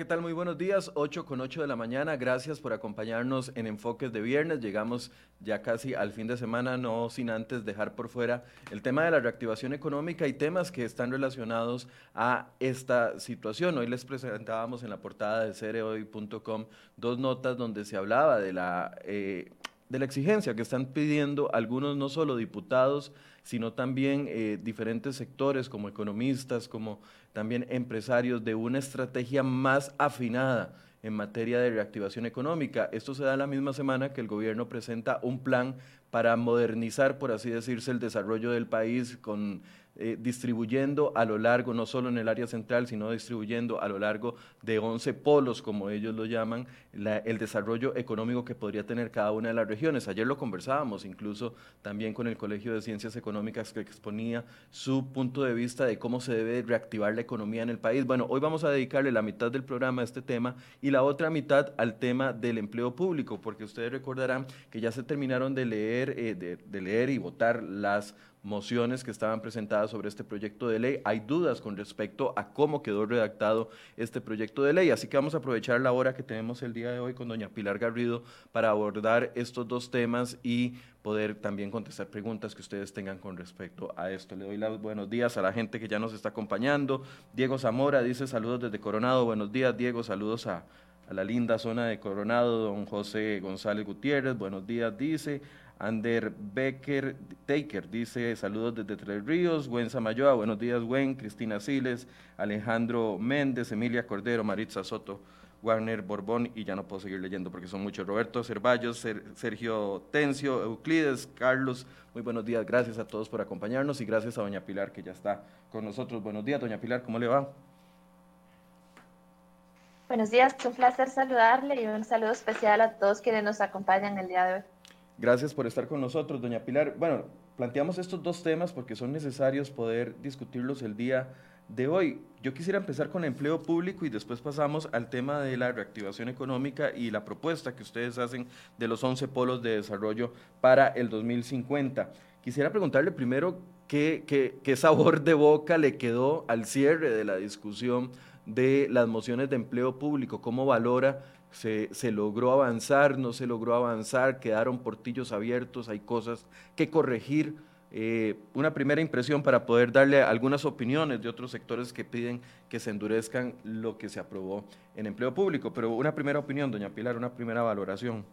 ¿qué tal? Muy buenos días. 8 con 8 de la mañana. Gracias por acompañarnos en Enfoques de Viernes. Llegamos ya casi al fin de semana, no sin antes dejar por fuera el tema de la reactivación económica y temas que están relacionados a esta situación. Hoy les presentábamos en la portada de cereoy.com dos notas donde se hablaba de la... Eh, de la exigencia que están pidiendo algunos, no solo diputados, sino también eh, diferentes sectores como economistas, como también empresarios, de una estrategia más afinada en materia de reactivación económica. Esto se da la misma semana que el gobierno presenta un plan para modernizar, por así decirse, el desarrollo del país con eh, distribuyendo a lo largo, no solo en el área central, sino distribuyendo a lo largo de 11 polos, como ellos lo llaman, el desarrollo económico que podría tener cada una de las regiones. Ayer lo conversábamos incluso también con el Colegio de Ciencias Económicas que exponía su punto de vista de cómo se debe reactivar la economía en el país. Bueno, hoy vamos a dedicarle la mitad del programa a este tema y la otra mitad al tema del empleo público, porque ustedes recordarán que ya se terminaron de leer, eh, de leer y votar las mociones que estaban presentadas sobre este proyecto de ley. Hay dudas con respecto a cómo quedó redactado este proyecto de ley, así que vamos a aprovechar la hora que tenemos el día de hoy con doña Pilar Garrido para abordar estos dos temas y poder también contestar preguntas que ustedes tengan con respecto a esto. Le doy los buenos días a la gente que ya nos está acompañando. Diego Zamora dice saludos desde Coronado. Buenos días, Diego. Saludos a, a la linda zona de Coronado. Don José González Gutiérrez. Buenos días, dice. Ander Becker Taker dice saludos desde Tres Ríos, Gwen Samayoa, buenos días Gwen, Cristina Siles, Alejandro Méndez, Emilia Cordero, Maritza Soto, Warner Borbón y ya no puedo seguir leyendo porque son muchos, Roberto Cervallos, Sergio Tencio, Euclides, Carlos, muy buenos días, gracias a todos por acompañarnos y gracias a doña Pilar que ya está con nosotros. Buenos días, doña Pilar, ¿cómo le va? Buenos días, un placer saludarle y un saludo especial a todos quienes nos acompañan el día de hoy. Gracias por estar con nosotros, doña Pilar. Bueno, planteamos estos dos temas porque son necesarios poder discutirlos el día de hoy. Yo quisiera empezar con empleo público y después pasamos al tema de la reactivación económica y la propuesta que ustedes hacen de los 11 polos de desarrollo para el 2050. Quisiera preguntarle primero qué, qué, qué sabor de boca le quedó al cierre de la discusión de las mociones de empleo público, cómo valora se, logró avanzar, no se logró avanzar, quedaron portillos abiertos, hay cosas que corregir. Eh, una primera impresión para poder darle algunas opiniones de otros sectores que piden que se endurezcan lo que se aprobó en empleo público. Pero una primera opinión, doña Pilar, una primera valoración.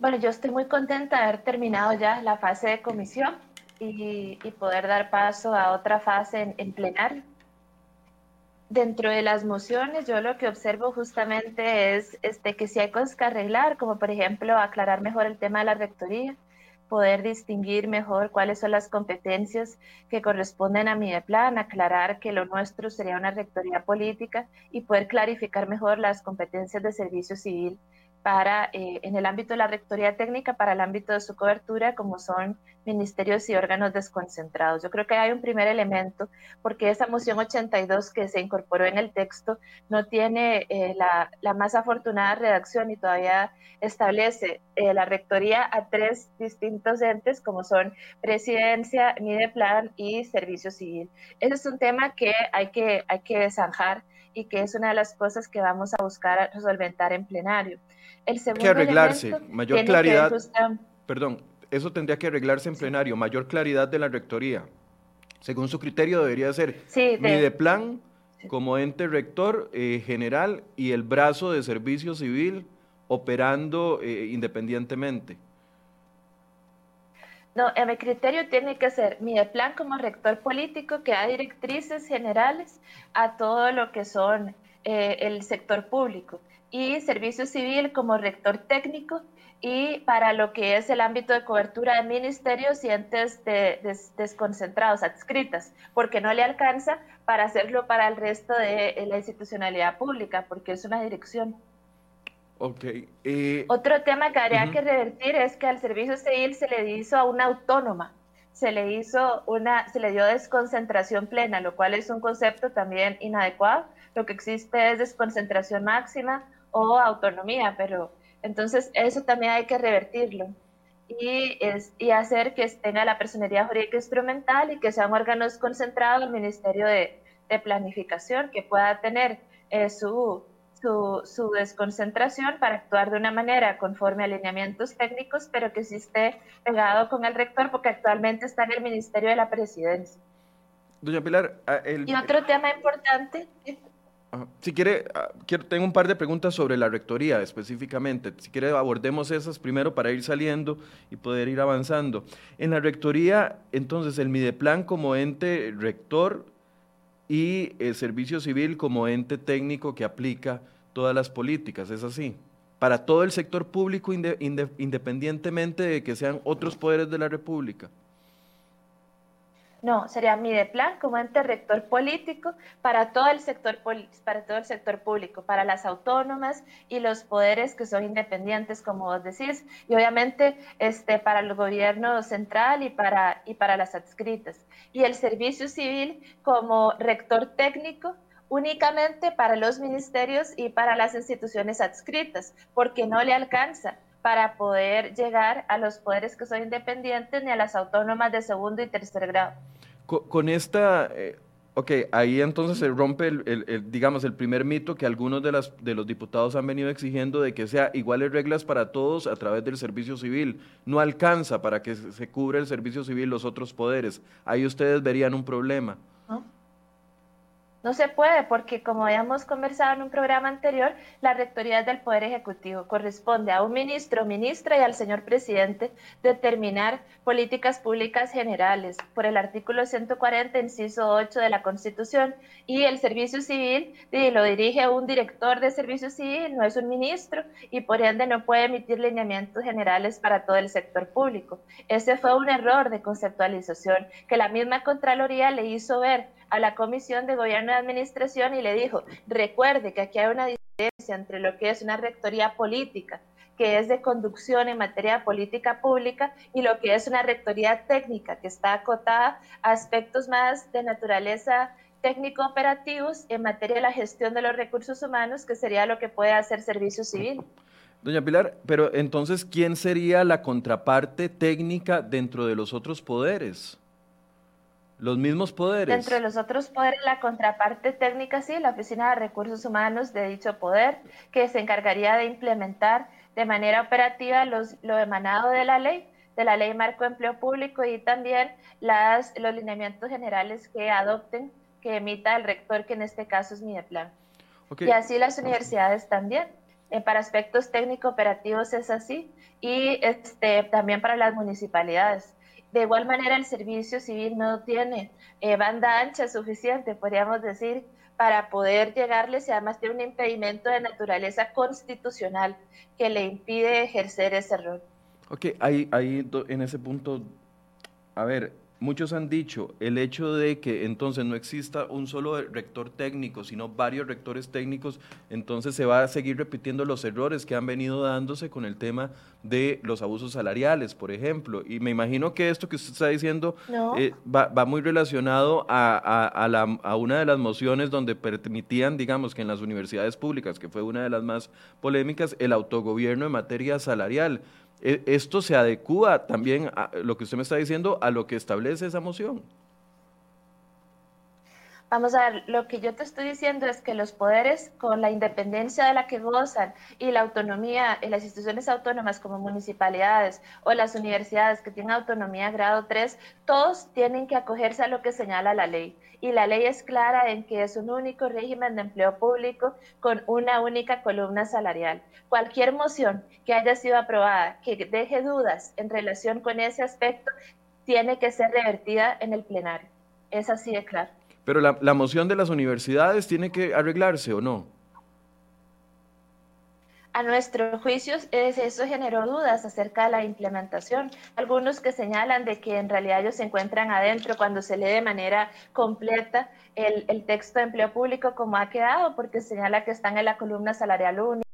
Bueno, yo estoy muy contenta de haber terminado ya la fase de comisión y, poder dar paso a otra fase en, en plenario dentro de las mociones, yo lo que observo justamente es este, que si hay cosas que arreglar, como por ejemplo aclarar mejor el tema de la rectoría, poder distinguir mejor cuáles son las competencias que corresponden a mi plan, aclarar que lo nuestro sería una rectoría política y poder clarificar mejor las competencias de servicio civil para, eh, en el ámbito de la rectoría técnica, para el ámbito de su cobertura, como son ministerios y órganos desconcentrados. Yo creo que hay un primer elemento, porque esa moción 82 que se incorporó en el texto no tiene eh, la, más afortunada redacción y todavía establece eh, la rectoría a tres distintos entes, como son presidencia, Mideplan y servicio civil. Ese es un tema que hay que, hay que zanjar y que es una de las cosas que vamos a buscar resolventar en plenario. El segundo que arreglarse, mayor claridad. Perdón, eso tendría que arreglarse en plenario, mayor claridad de la rectoría. Según su criterio debería ser sí, de, plan como ente rector eh, general y el brazo de servicio civil operando eh, independientemente. No, en mi criterio tiene que ser mi plan como rector político que da directrices generales a todo lo que son eh, el sector público y servicio civil como rector técnico y para lo que es el ámbito de cobertura de ministerios y entes desconcentrados, adscritas, porque no le alcanza para hacerlo para el resto de la institucionalidad pública, porque es una dirección. Ok. Eh, Otro tema que habría que revertir es que al servicio civil se le hizo a una autónoma, se le hizo una, se le dio desconcentración plena, lo cual es un concepto también inadecuado. Lo que existe es desconcentración máxima o autonomía, pero entonces eso también hay que revertirlo y, es, y hacer que tenga la personería jurídica instrumental y que sea un órgano desconcentrado el Ministerio de, de planificación que pueda tener eh, su, su, su, desconcentración para actuar de una manera conforme a alineamientos técnicos, pero que sí esté pegado con el rector, porque actualmente está en el Ministerio de la Presidencia. Doña Pilar, ah, y otro tema importante. Si quiere, ah, quiero, tengo un par de preguntas sobre la rectoría específicamente. Si quiere, abordemos esas primero para ir saliendo y poder ir avanzando. En la rectoría, entonces, el Mideplan como ente rector y el Servicio Civil como ente técnico que aplica todas las políticas, ¿es así? Para todo el sector público, independientemente de que sean otros poderes de la República. No, sería Mideplan como ente rector político para todo el sector para todo el sector público, para las autónomas y los poderes que son independientes, como vos decís, y obviamente este para el gobierno central y para y para las adscritas. Y el servicio civil como rector técnico únicamente para los ministerios y para las instituciones adscritas, porque no le alcanza para poder llegar a los poderes que son independientes ni a las autónomas de segundo y tercer grado. Con, esta, eh, ok, ahí entonces se rompe, el, digamos, el primer mito que algunos de, las, de los diputados han venido exigiendo de que sea iguales reglas para todos a través del servicio civil. No alcanza para que se, se cubra el servicio civil los otros poderes. Ahí ustedes verían un problema. No se puede porque, como habíamos conversado en un programa anterior, la rectoría del Poder Ejecutivo corresponde a un ministro, ministra y al señor presidente determinar políticas públicas generales por el artículo 140, inciso 8 de la Constitución. Y el Servicio Civil lo dirige un director de Servicio Civil, no es un ministro, y por ende no puede emitir lineamientos generales para todo el sector público. Ese fue un error de conceptualización que la misma Contraloría le hizo ver a la Comisión de Gobierno y Administración y le dijo, recuerde que aquí hay una diferencia entre lo que es una rectoría política, que es de conducción en materia de política pública, y lo que es una rectoría técnica, que está acotada a aspectos más de naturaleza técnico-operativos en materia de la gestión de los recursos humanos, que sería lo que puede hacer servicio civil. Doña Pilar, pero entonces, ¿quién sería la contraparte técnica dentro de los otros poderes? Los mismos poderes. Dentro de los otros poderes, la contraparte técnica, sí, la Oficina de Recursos Humanos de dicho poder, que se encargaría de implementar de manera operativa los, lo emanado de la ley, de la Ley Marco de Empleo Público y también las, los lineamientos generales que adopten, que emita el rector, que en este caso es Mideplan. Okay. Y así las universidades también. Eh, para aspectos técnico-operativos es así y este, también para las municipalidades. De igual manera, el servicio civil no tiene eh, banda ancha suficiente, podríamos decir, para poder llegarles y además tiene un impedimento de naturaleza constitucional que le impide ejercer ese rol. Ok, ahí, ahí en ese punto, a ver, Muchos han dicho el hecho de que entonces no exista un solo rector técnico, sino varios rectores técnicos, entonces se va a seguir repitiendo los errores que han venido dándose con el tema de los abusos salariales, por ejemplo. Y me imagino que esto que usted está diciendo eh, va, muy relacionado a, a, una de las mociones donde permitían, digamos, que en las universidades públicas, que fue una de las más polémicas, el autogobierno en materia salarial. E, esto se adecúa también a lo que usted me está diciendo a lo que establece esa moción. Vamos a ver, lo que yo te estoy diciendo es que los poderes, con la independencia de la que gozan y la autonomía en las instituciones autónomas como municipalidades o las universidades que tienen autonomía grado 3, todos tienen que acogerse a lo que señala la ley. Y la ley es clara en que es un único régimen de empleo público con una única columna salarial. Cualquier moción que haya sido aprobada que deje dudas en relación con ese aspecto tiene que ser revertida en el plenario. Es así de claro. Pero la, la moción de las universidades tiene que arreglarse o no. A nuestro juicio, eso generó dudas acerca de la implementación. Algunos que señalan de que en realidad ellos se encuentran adentro cuando se lee de manera completa el, el texto de empleo público como ha quedado, porque señala que están en la columna salarial única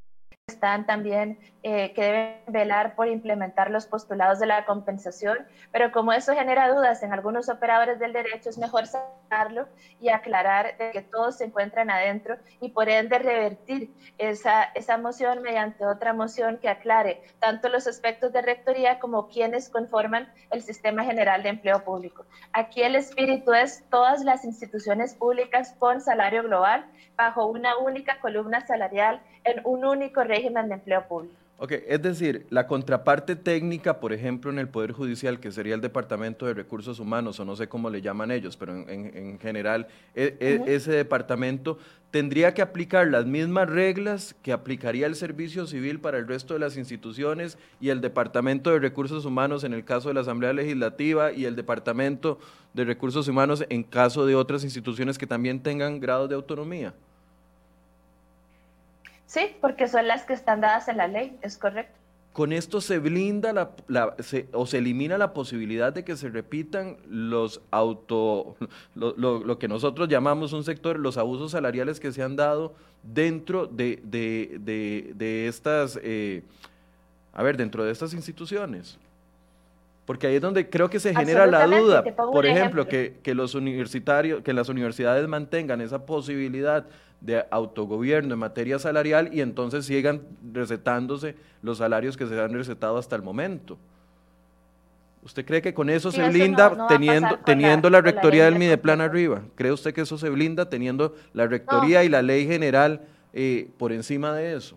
están también eh, que deben velar por implementar los postulados de la compensación, pero como eso genera dudas en algunos operadores del derecho, es mejor sacarlo y aclarar que todos se encuentran adentro y por ende revertir esa, esa moción mediante otra moción que aclare tanto los aspectos de rectoría como quienes conforman el sistema general de empleo público. Aquí el espíritu es todas las instituciones públicas con salario global bajo una única columna salarial en un único régimen de empleo público. Ok, es decir, la contraparte técnica, por ejemplo, en el Poder Judicial, que sería el Departamento de Recursos Humanos, o no sé cómo le llaman ellos, pero en, general, e, e, ese departamento tendría que aplicar las mismas reglas que aplicaría el Servicio Civil para el resto de las instituciones y el Departamento de Recursos Humanos en el caso de la Asamblea Legislativa y el Departamento de Recursos Humanos en caso de otras instituciones que también tengan grados de autonomía. Sí, porque son las que están dadas en la ley, es correcto. Con esto se blinda la, o se elimina la posibilidad de que se repitan los auto, lo, que nosotros llamamos un sector, los abusos salariales que se han dado dentro de, de, estas, eh, a ver, dentro de estas instituciones. Porque ahí es donde creo que se genera la duda. Por ejemplo, que, que, los universitarios, que las universidades mantengan esa posibilidad de autogobierno en materia salarial y entonces sigan recetándose los salarios que se han recetado hasta el momento. ¿Usted cree que con eso se blinda teniendo, teniendo la, rectoría del Mideplan arriba? ¿Cree usted que eso se blinda teniendo la rectoría y la ley general eh, por encima de eso?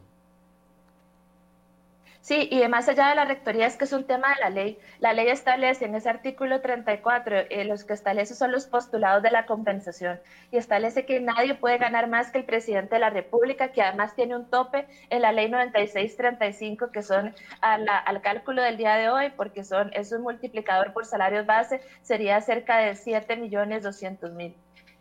Sí, y más allá de la rectoría es que es un tema de la ley. La ley establece en ese artículo 34, eh, los que establece son los postulados de la compensación y establece que nadie puede ganar más que el presidente de la República, que además tiene un tope en la ley 9635, que son al cálculo del día de hoy, porque son, es un multiplicador por salarios base, sería cerca de 7 millones 200 mil.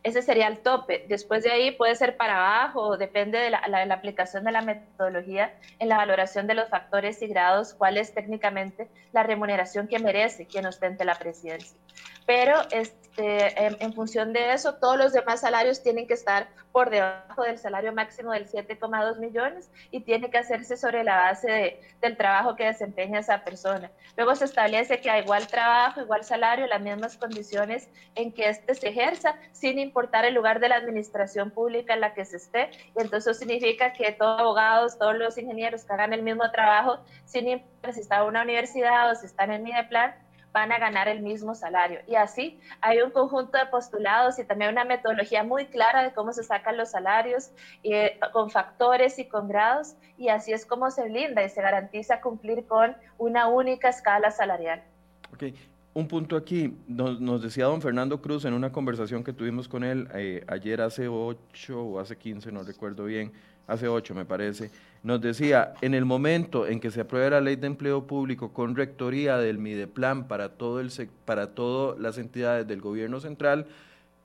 Ese sería el tope. Después de ahí puede ser para abajo, depende de la, aplicación de la metodología en la valoración de los factores y grados, cuál es técnicamente la remuneración que merece quien ostente la presidencia. Pero este, en, función de eso, todos los demás salarios tienen que estar por debajo del salario máximo del 7,2 millones y tiene que hacerse sobre la base del trabajo que desempeña esa persona. Luego se establece que a igual trabajo, igual salario, las mismas condiciones en que éste se ejerza, sin importar el lugar de la administración pública en la que se esté. Y entonces significa que todos abogados, todos los ingenieros que hagan el mismo trabajo, sin importar si está en una universidad o si están en Mideplan, van a ganar el mismo salario. Y así hay un conjunto de postulados y también una metodología muy clara de cómo se sacan los salarios eh, con factores y con grados. Y así es como se blinda y se garantiza cumplir con una única escala salarial. Okay. Un punto aquí, nos, decía don Fernando Cruz en una conversación que tuvimos con él eh, ayer hace 8 o hace 15, no recuerdo bien, hace 8 me parece, nos decía, en el momento en que se apruebe la ley de empleo público con rectoría del Mideplan para, todo el, para todas las entidades del gobierno central,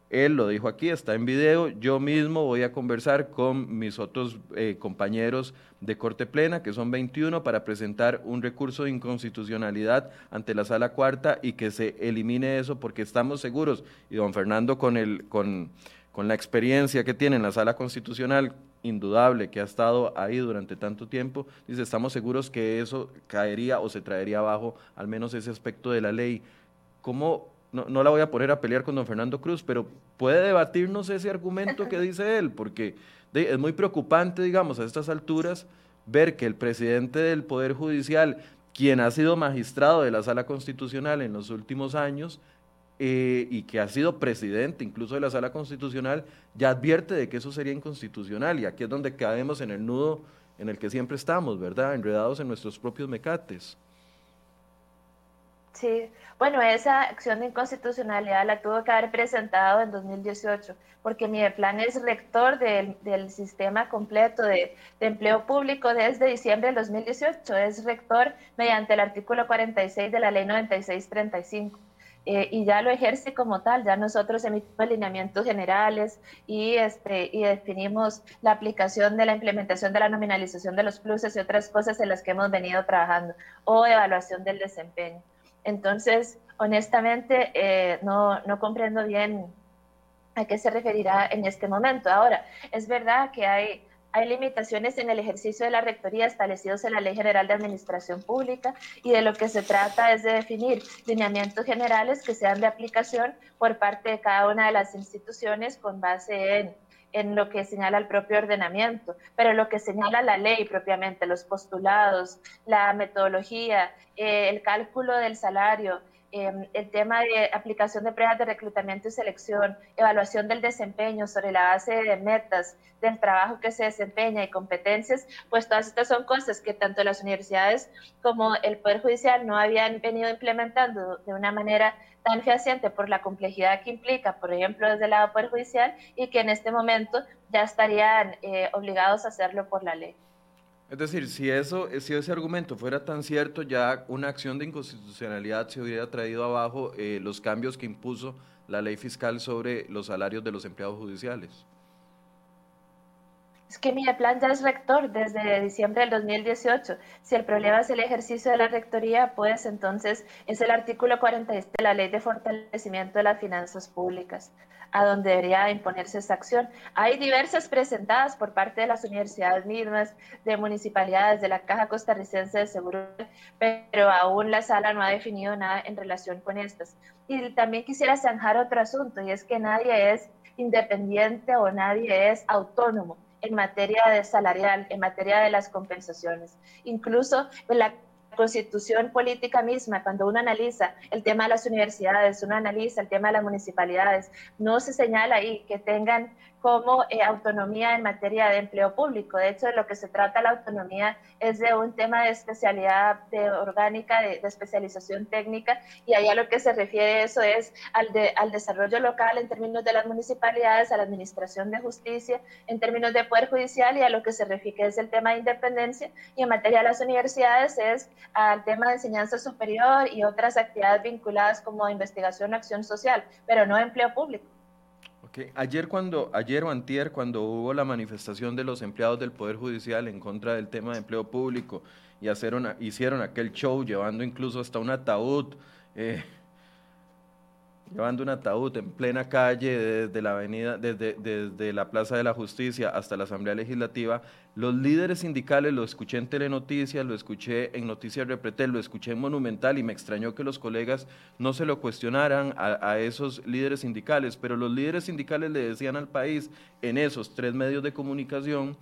él lo dijo aquí, está en video, yo mismo voy a conversar con mis otros eh, compañeros de Corte Plena, que son 21, para presentar un recurso de inconstitucionalidad ante la Sala Cuarta y que se elimine eso porque estamos seguros, y don Fernando con, el, con, con la experiencia que tiene en la Sala Constitucional, indudable que ha estado ahí durante tanto tiempo, dice, estamos seguros que eso caería o se traería abajo al menos ese aspecto de la ley. ¿Cómo, no, no la voy a poner a pelear con don Fernando Cruz, pero puede debatirnos ese argumento que dice él, porque es muy preocupante, digamos, a estas alturas, ver que el presidente del Poder Judicial, quien ha sido magistrado de la Sala Constitucional en los últimos años, eh, y que ha sido presidente incluso de la Sala Constitucional, ya advierte de que eso sería inconstitucional y aquí es donde caemos en el nudo en el que siempre estamos, ¿verdad? Enredados en nuestros propios mecates. Sí, bueno, esa acción de inconstitucionalidad la tuvo que haber presentado en 2018, porque mi plan es rector del, del sistema completo de, de, empleo público desde diciembre del 2018, es rector mediante el artículo 46 de la ley 9635. Eh, y ya lo ejerce como tal, ya nosotros emitimos lineamientos generales y, este, y definimos la aplicación de la implementación de la nominalización de los pluses y otras cosas en las que hemos venido trabajando, o evaluación del desempeño. Entonces, honestamente, eh, no, no comprendo bien a qué se referirá en este momento. Ahora, es verdad que hay hay limitaciones en el ejercicio de la rectoría establecidos en la Ley General de Administración Pública y de lo que se trata es de definir lineamientos generales que sean de aplicación por parte de cada una de las instituciones con base en lo que señala el propio ordenamiento, pero lo que señala la ley propiamente, los postulados, la metodología, eh, el cálculo del salario, em, el tema de aplicación de pruebas de reclutamiento y selección, evaluación del desempeño sobre la base de metas del trabajo que se desempeña y competencias, pues todas estas son cosas que tanto las universidades como el Poder Judicial no habían venido implementando de una manera tan fehaciente por la complejidad que implica, por ejemplo, desde el lado Poder Judicial, y que en este momento ya estarían eh, obligados a hacerlo por la ley. Es decir, si, eso, si ese argumento fuera tan cierto, ya una acción de inconstitucionalidad se hubiera traído abajo eh, los cambios que impuso la ley fiscal sobre los salarios de los empleados judiciales. Es que mi plan ya es rector desde diciembre del 2018. Si el problema es el ejercicio de la rectoría, pues entonces es el artículo 46 de la Ley de Fortalecimiento de las Finanzas Públicas, a donde debería imponerse esa acción. Hay diversas presentadas por parte de las universidades mismas, de municipalidades, de la Caja Costarricense de Seguro, pero aún la sala no ha definido nada en relación con estas. Y también quisiera zanjar otro asunto, y es que nadie es independiente o nadie es autónomo en materia de salarial, en materia de las compensaciones. Incluso la constitución política misma, cuando uno analiza el tema de las universidades, uno analiza el tema de las municipalidades, no se señala ahí que tengan como eh, autonomía en materia de empleo público. De hecho, de lo que se trata la autonomía es de un tema de especialidad de orgánica, de, especialización técnica, y allá lo que se refiere eso es al, de, al desarrollo local en términos de las municipalidades, a la administración de justicia, en términos de poder judicial, y a lo que se refiere es el tema de independencia, y en materia de las universidades es al tema de enseñanza superior y otras actividades vinculadas como investigación acción social, pero no empleo público. Ayer, cuando, ayer o antier, cuando hubo la manifestación de los empleados del Poder Judicial en contra del tema de empleo público y hicieron aquel show llevando incluso hasta un ataúd, eh, llevando un ataúd en plena calle desde la avenida, desde, desde la Plaza de la Justicia hasta la Asamblea Legislativa, los líderes sindicales, lo escuché en Telenoticias, lo escuché en Noticias Repretel, lo escuché en Monumental y me extrañó que los colegas no se lo cuestionaran a, a esos líderes sindicales, pero los líderes sindicales le decían al país en esos tres medios de comunicación,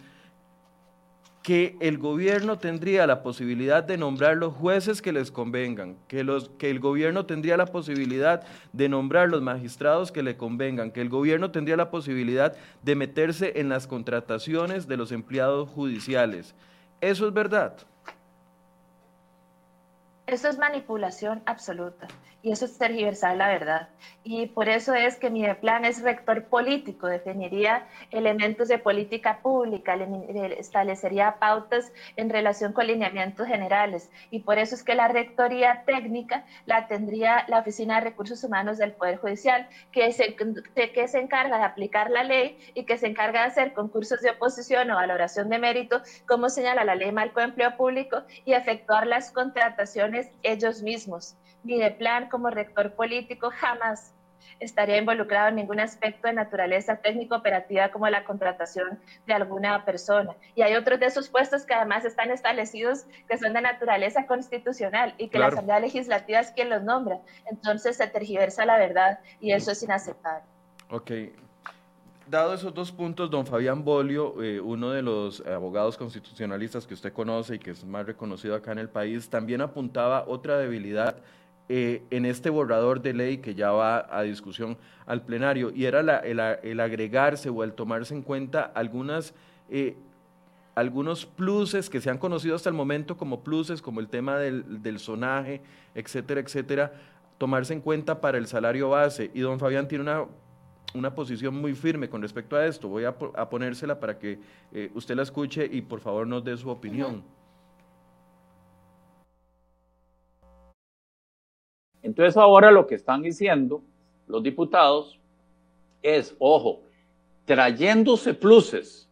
que el gobierno tendría la posibilidad de nombrar los jueces que les convengan, que, los, que el gobierno tendría la posibilidad de nombrar los magistrados que le convengan, que el gobierno tendría la posibilidad de meterse en las contrataciones de los empleados judiciales. ¿Eso es verdad? Eso es manipulación absoluta y eso es tergiversar la verdad. Y por eso es que mi plan es rector político, definiría elementos de política pública, establecería pautas en relación con lineamientos generales. Y por eso es que la rectoría técnica la tendría la Oficina de Recursos Humanos del Poder Judicial, que se, que se encarga de aplicar la ley y que se encarga de hacer concursos de oposición o valoración de mérito, como señala la ley Marco de Empleo Público, y efectuar las contrataciones ellos mismos ni de plan como rector político jamás estaría involucrado en ningún aspecto de naturaleza técnico-operativa como la contratación de alguna persona. Y hay otros de esos puestos que además están establecidos que son de naturaleza constitucional y que la Asamblea Legislativa es quien los nombra. Entonces se tergiversa la verdad y eso es inaceptable. Ok. Dado esos dos puntos, don Fabián Bolio, eh, uno de los abogados constitucionalistas que usted conoce y que es más reconocido acá en el país, también apuntaba otra debilidad eh, en este borrador de ley que ya va a discusión al plenario, y era el, agregarse o el tomarse en cuenta algunas, eh, algunos pluses que se han conocido hasta el momento como pluses, como el tema del, del sonaje, etcétera, etcétera, tomarse en cuenta para el salario base. Y don Fabián tiene una una posición muy firme con respecto a esto. Voy a, ponérsela para que eh, usted la escuche y por favor nos dé su opinión. Entonces ahora lo que están diciendo los diputados es, ojo, trayéndose pluses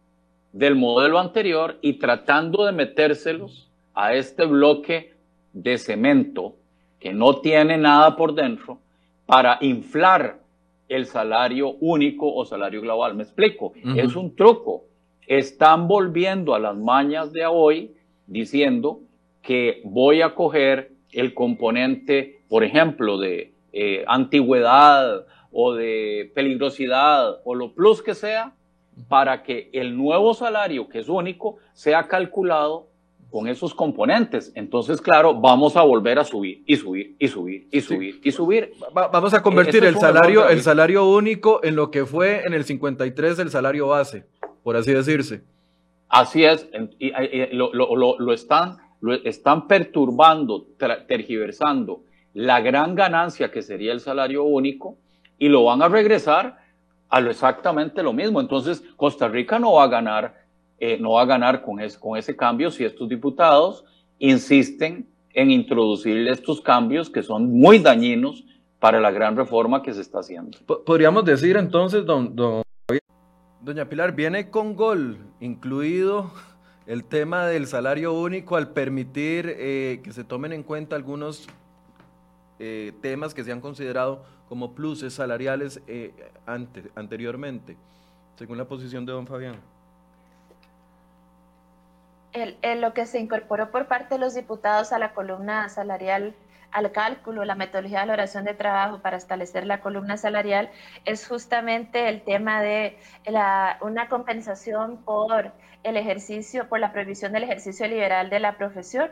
del modelo anterior y tratando de metérselos a este bloque de cemento que no tiene nada por dentro para inflar el salario único o salario global. Me explico, es un truco. están volviendo a las mañas de hoy diciendo que voy a coger el componente, por ejemplo, de eh, antigüedad o de peligrosidad o lo plus que sea, para que el nuevo salario, que es único, sea calculado con esos componentes. Entonces, claro, vamos a volver a subir y subir y subir y subir y subir. vamos a convertir el salario, el salario único en lo que fue en el 53 el salario base, por así decirse. Así es, y, lo, están, lo están perturbando, tergiversando la gran ganancia que sería el salario único y lo van a regresar a lo exactamente lo mismo. Entonces, Costa Rica no va a ganar, eh, no va a ganar con, con ese cambio si estos diputados insisten en introducir estos cambios que son muy dañinos para la gran reforma que se está haciendo. Podríamos decir entonces, don, doña Pilar, viene con gol incluido el tema del salario único al permitir eh, que se tomen en cuenta algunos eh, temas que se han considerado como pluses salariales eh, anteriormente, según la posición de don Fabián? lo que se incorporó por parte de los diputados a la columna salarial al cálculo, la metodología de valoración de trabajo para establecer la columna salarial es justamente el tema de la, una compensación por el ejercicio, por la prohibición del ejercicio liberal de la profesión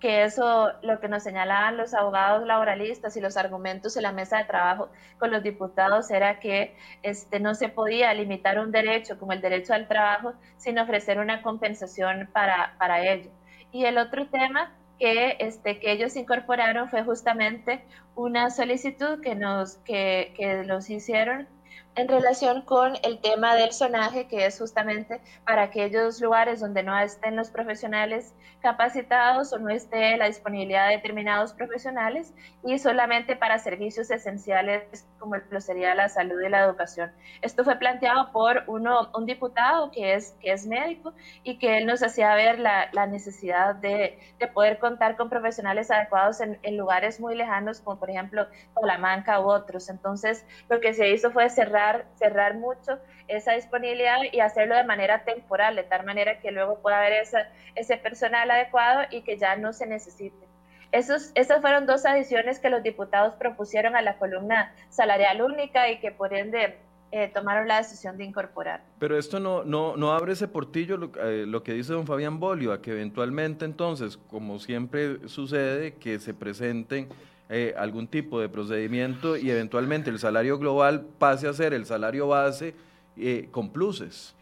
que eso lo que nos señalaban los abogados laboralistas y los argumentos en la mesa de trabajo con los diputados era que este, no se podía limitar un derecho como el derecho al trabajo sin ofrecer una compensación para, para ello. Y el otro tema que, este, que ellos incorporaron fue justamente una solicitud que nos que, que los hicieron en relación con el tema del sonaje, que es justamente para aquellos lugares donde no estén los profesionales capacitados o no esté la disponibilidad de determinados profesionales y solamente para servicios esenciales como lo sería la salud y la educación. Esto fue planteado por uno, un diputado que es, que es médico y que él nos hacía ver la, la necesidad de, de, poder contar con profesionales adecuados en, en, lugares muy lejanos, como por ejemplo Talamanca u otros. Entonces, lo que se hizo fue cerrar, cerrar mucho esa disponibilidad y hacerlo de manera temporal, de tal manera que luego pueda haber esa, ese personal adecuado y que ya no se necesite. Esos, esas fueron dos adiciones que los diputados propusieron a la columna salarial única y que por ende eh, tomaron la decisión de incorporar. Pero esto no, no, no abre ese portillo, lo, eh, lo, que dice don Fabián Bolio, a que eventualmente entonces, como siempre sucede, que se presenten eh, algún tipo de procedimiento y eventualmente el salario global pase a ser el salario base con pluses.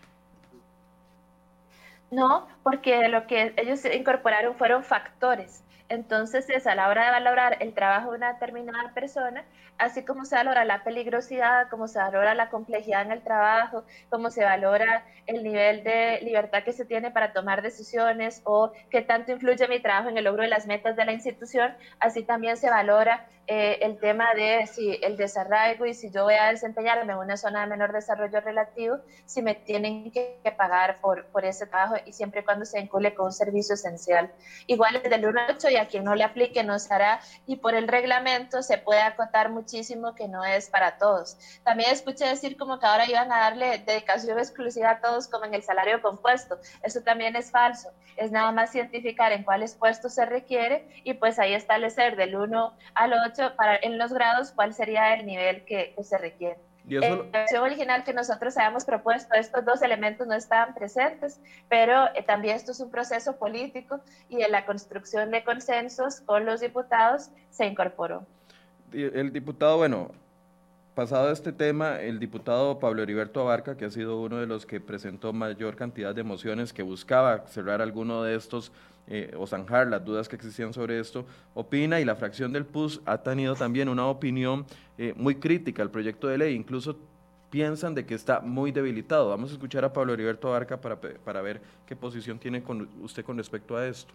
No, porque lo que ellos incorporaron fueron factores. Entonces, es a la hora de valorar el trabajo de una determinada persona, así como se valora la peligrosidad, como se valora la complejidad en el trabajo, como se valora el nivel de libertad que se tiene para tomar decisiones o qué tanto influye mi trabajo en el logro de las metas de la institución, así también se valora eh, el tema de si el desarraigo y si yo voy a desempeñarme en una zona de menor desarrollo relativo, si me tienen que, pagar por, por ese trabajo y siempre y cuando se vincule con un servicio esencial. Igual desde el 1 al 8 y a quien no le aplique no se hará y por el reglamento se puede acotar muchísimo que no es para todos. También escuché decir como que ahora iban a darle dedicación exclusiva a todos como en el salario compuesto. Eso también es falso. Es nada más cientificar en cuáles puestos se requiere y pues ahí establecer del 1 al 8 para en los grados cuál sería el nivel que, se requiere. En la versión original que nosotros habíamos propuesto, estos dos elementos no estaban presentes, pero eh, también esto es un proceso político y en la construcción de consensos con los diputados se incorporó. El diputado, bueno, pasado este tema, el diputado Pablo Heriberto Abarca, que ha sido uno de los que presentó mayor cantidad de mociones, que buscaba cerrar alguno de estos eh, o zanjar las dudas que existían sobre esto, opina y la fracción del PUS ha tenido también una opinión eh, muy crítica al proyecto de ley, incluso piensan de que está muy debilitado. Vamos a escuchar a Pablo Heriberto Barca para, para ver qué posición tiene con, usted con respecto a esto.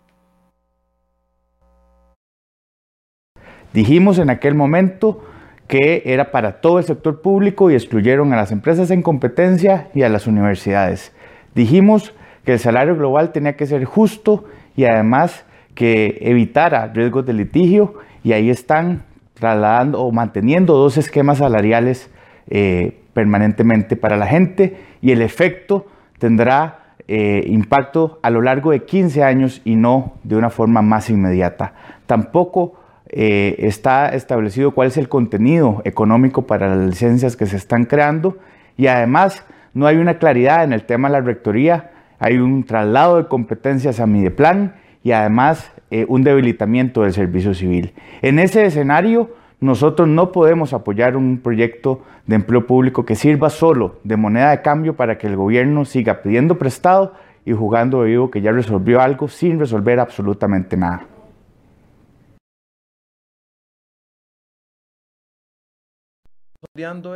Dijimos en aquel momento que era para todo el sector público y excluyeron a las empresas en competencia y a las universidades. Dijimos que el salario global tenía que ser justo y además que evitara riesgos de litigio y ahí están trasladando o manteniendo dos esquemas salariales eh, permanentemente para la gente y el efecto tendrá eh, impacto a lo largo de 15 años y no de una forma más inmediata. Tampoco eh, está establecido cuál es el contenido económico para las licencias que se están creando y además no hay una claridad en el tema de la rectoría, hay un traslado de competencias a Mideplan y además eh, un debilitamiento del servicio civil. En ese escenario, nosotros no podemos apoyar un proyecto de empleo público que sirva solo de moneda de cambio para que el gobierno siga pidiendo prestado y jugando de vivo que ya resolvió algo sin resolver absolutamente nada.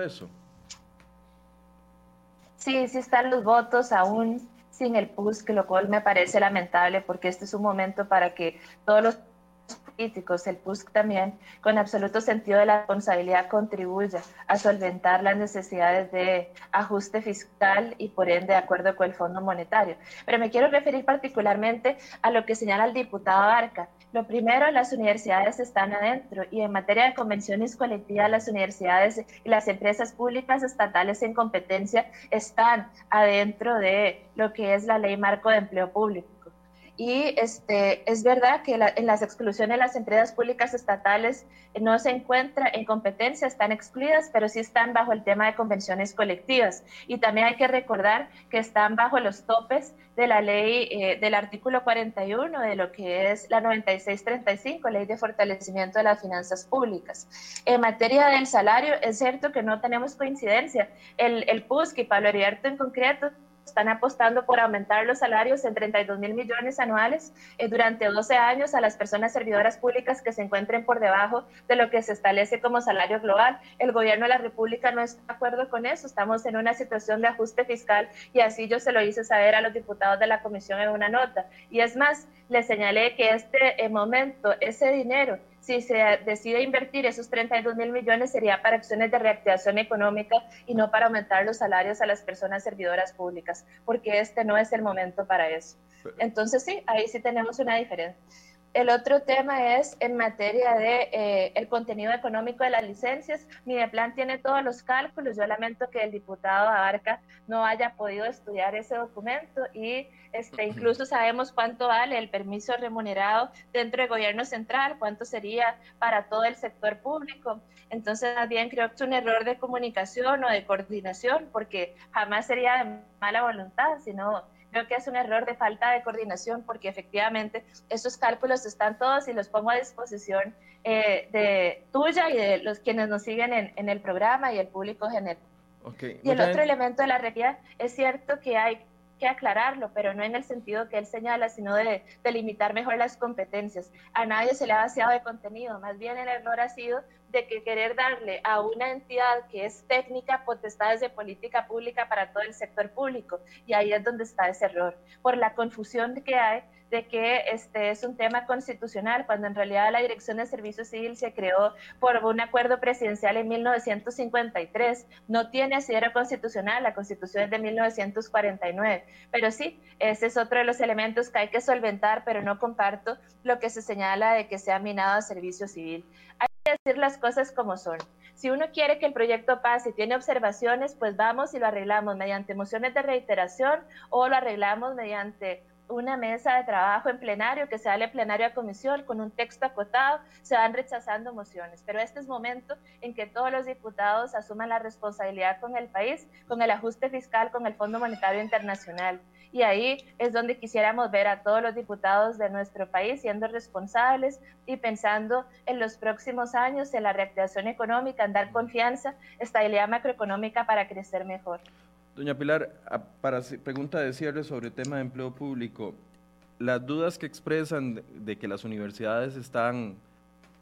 eso? Sí, sí están los votos aún sin el PUSC, lo cual me parece lamentable porque este es un momento para que todos los políticos, el PUSC también, con absoluto sentido de la responsabilidad, contribuya a solventar las necesidades de ajuste fiscal y por ende de acuerdo con el Fondo Monetario. Pero me quiero referir particularmente a lo que señala el diputado Barca. Lo primero, las universidades están adentro y en materia de convenciones colectivas, las universidades y las empresas públicas estatales en competencia están adentro de lo que es la ley marco de empleo público. Y este, es verdad que en las exclusiones de las empresas públicas estatales no se encuentra en competencia, están excluidas, pero sí están bajo el tema de convenciones colectivas. Y también hay que recordar que están bajo los topes de la ley eh, del artículo 41 de lo que es la 9635, ley de fortalecimiento de las finanzas públicas. En materia del salario, es cierto que no tenemos coincidencia. El, el PUSC y Pablo Heriberto en concreto están apostando por aumentar los salarios en 32 mil millones anuales eh, durante 12 años a las personas servidoras públicas que se encuentren por debajo de lo que se establece como salario global. El gobierno de la República no está de acuerdo con eso. Estamos en una situación de ajuste fiscal y así yo se lo hice saber a los diputados de la comisión en una nota. Y es más, le señalé que este eh, momento, ese dinero, si se decide invertir esos 32 mil millones sería para acciones de reactivación económica y no para aumentar los salarios a las personas servidoras públicas, porque este no es el momento para eso. Entonces sí, ahí sí tenemos una diferencia. El otro tema es en materia de eh, el contenido económico de las licencias. Mideplan tiene todos los cálculos. Yo lamento que el diputado Abarca no haya podido estudiar ese documento y este, incluso sabemos cuánto vale el permiso remunerado dentro del gobierno central, cuánto sería para todo el sector público. Entonces, más bien creo que es un error de comunicación o de coordinación, porque jamás sería de mala voluntad, sino Creo que es un error de falta de coordinación porque efectivamente esos cálculos están todos y los pongo a disposición eh, de tuya y de los quienes nos siguen en, el programa y el público general. Y el otro elemento de la realidad es cierto que hay que aclararlo, pero no en el sentido que él señala, sino de delimitar mejor las competencias. A nadie se le ha vaciado de contenido, más bien el error ha sido de que querer darle a una entidad que es técnica potestades de política pública para todo el sector público. Y ahí es donde está ese error, por la confusión que hay de que este es un tema constitucional, cuando en realidad la Dirección de Servicio Civil se creó por un acuerdo presidencial en 1953. No tiene asidero constitucional, la Constitución es de 1949. Pero sí, ese es otro de los elementos que hay que solventar, pero no comparto lo que se señala de que se ha minado a servicio civil. Decir las cosas como son. Si uno quiere que el proyecto pase y tiene observaciones, pues vamos y lo arreglamos mediante mociones de reiteración o lo arreglamos mediante una mesa de trabajo en plenario, que se sale plenario a comisión con un texto acotado, se van rechazando mociones. Pero este es momento en que todos los diputados asuman la responsabilidad con el país, con el ajuste fiscal, con el Fondo Monetario Internacional. Y ahí es donde quisiéramos ver a todos los diputados de nuestro país siendo responsables y pensando en los próximos años, en la reactivación económica, en dar confianza, estabilidad macroeconómica para crecer mejor. Doña Pilar, para pregunta de cierre sobre el tema de empleo público, las dudas que expresan de que las universidades están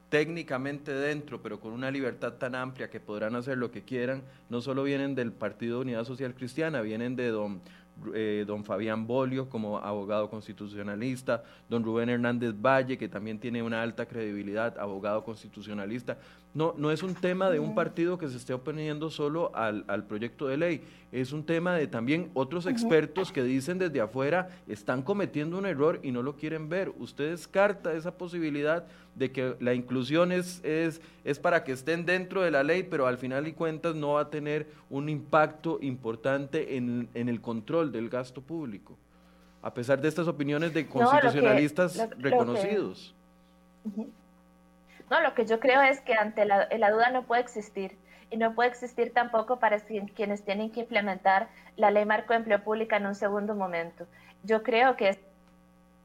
técnicamente dentro, pero con una libertad tan amplia que podrán hacer lo que quieran, no solo vienen del Partido Unidad Social Cristiana, vienen de don eh, don Fabián Bolio como abogado constitucionalista, don Rubén Hernández Valle, que también tiene una alta credibilidad, abogado constitucionalista. No, no es un tema de un partido que se esté oponiendo solo al, al proyecto de ley, es un tema de también otros expertos que dicen desde afuera están cometiendo un error y no lo quieren ver. ¿Usted descarta esa posibilidad de que la inclusión es, es, es para que estén dentro de la ley, pero al final y cuentas no va a tener un impacto importante en, en el control del gasto público? a pesar de estas opiniones de constitucionalistas reconocidos. No, lo que yo creo es que ante la, la duda no puede existir y no puede existir tampoco para quienes tienen que implementar la ley marco de empleo pública en un segundo momento. Yo creo que es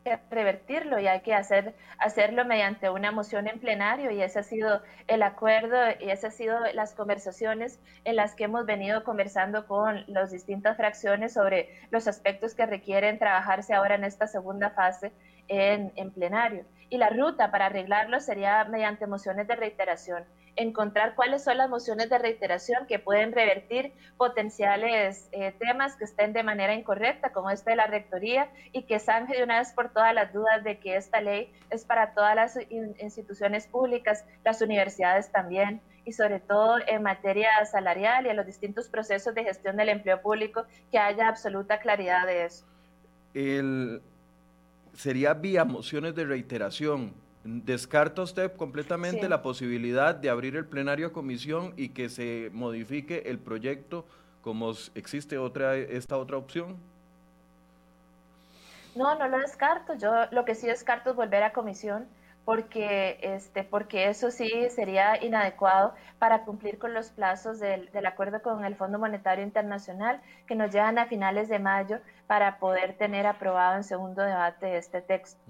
que revertirlo y hay que hacer, hacerlo mediante una moción en plenario y ese ha sido el acuerdo y esas han sido las conversaciones en las que hemos venido conversando con las distintas fracciones sobre los aspectos que requieren trabajarse ahora en esta segunda fase en, en plenario. Y la ruta para arreglarlo sería mediante mociones de reiteración encontrar cuáles son las mociones de reiteración que pueden revertir potenciales eh, temas que estén de manera incorrecta, como este de la rectoría, y que zanje de una vez por todas las dudas de que esta ley es para todas las instituciones públicas, las universidades también, y sobre todo en materia salarial y en los distintos procesos de gestión del empleo público, que haya absoluta claridad de eso. El, sería vía mociones de reiteración ¿Descarta usted completamente la posibilidad de abrir el plenario a comisión y que se modifique el proyecto como existe otra, esta otra opción? No, no lo descarto. Yo lo que sí descarto es volver a comisión porque, este, porque eso sí sería inadecuado para cumplir con los plazos del, del, acuerdo con el Fondo Monetario Internacional que nos llegan a finales de mayo para poder tener aprobado en segundo debate este texto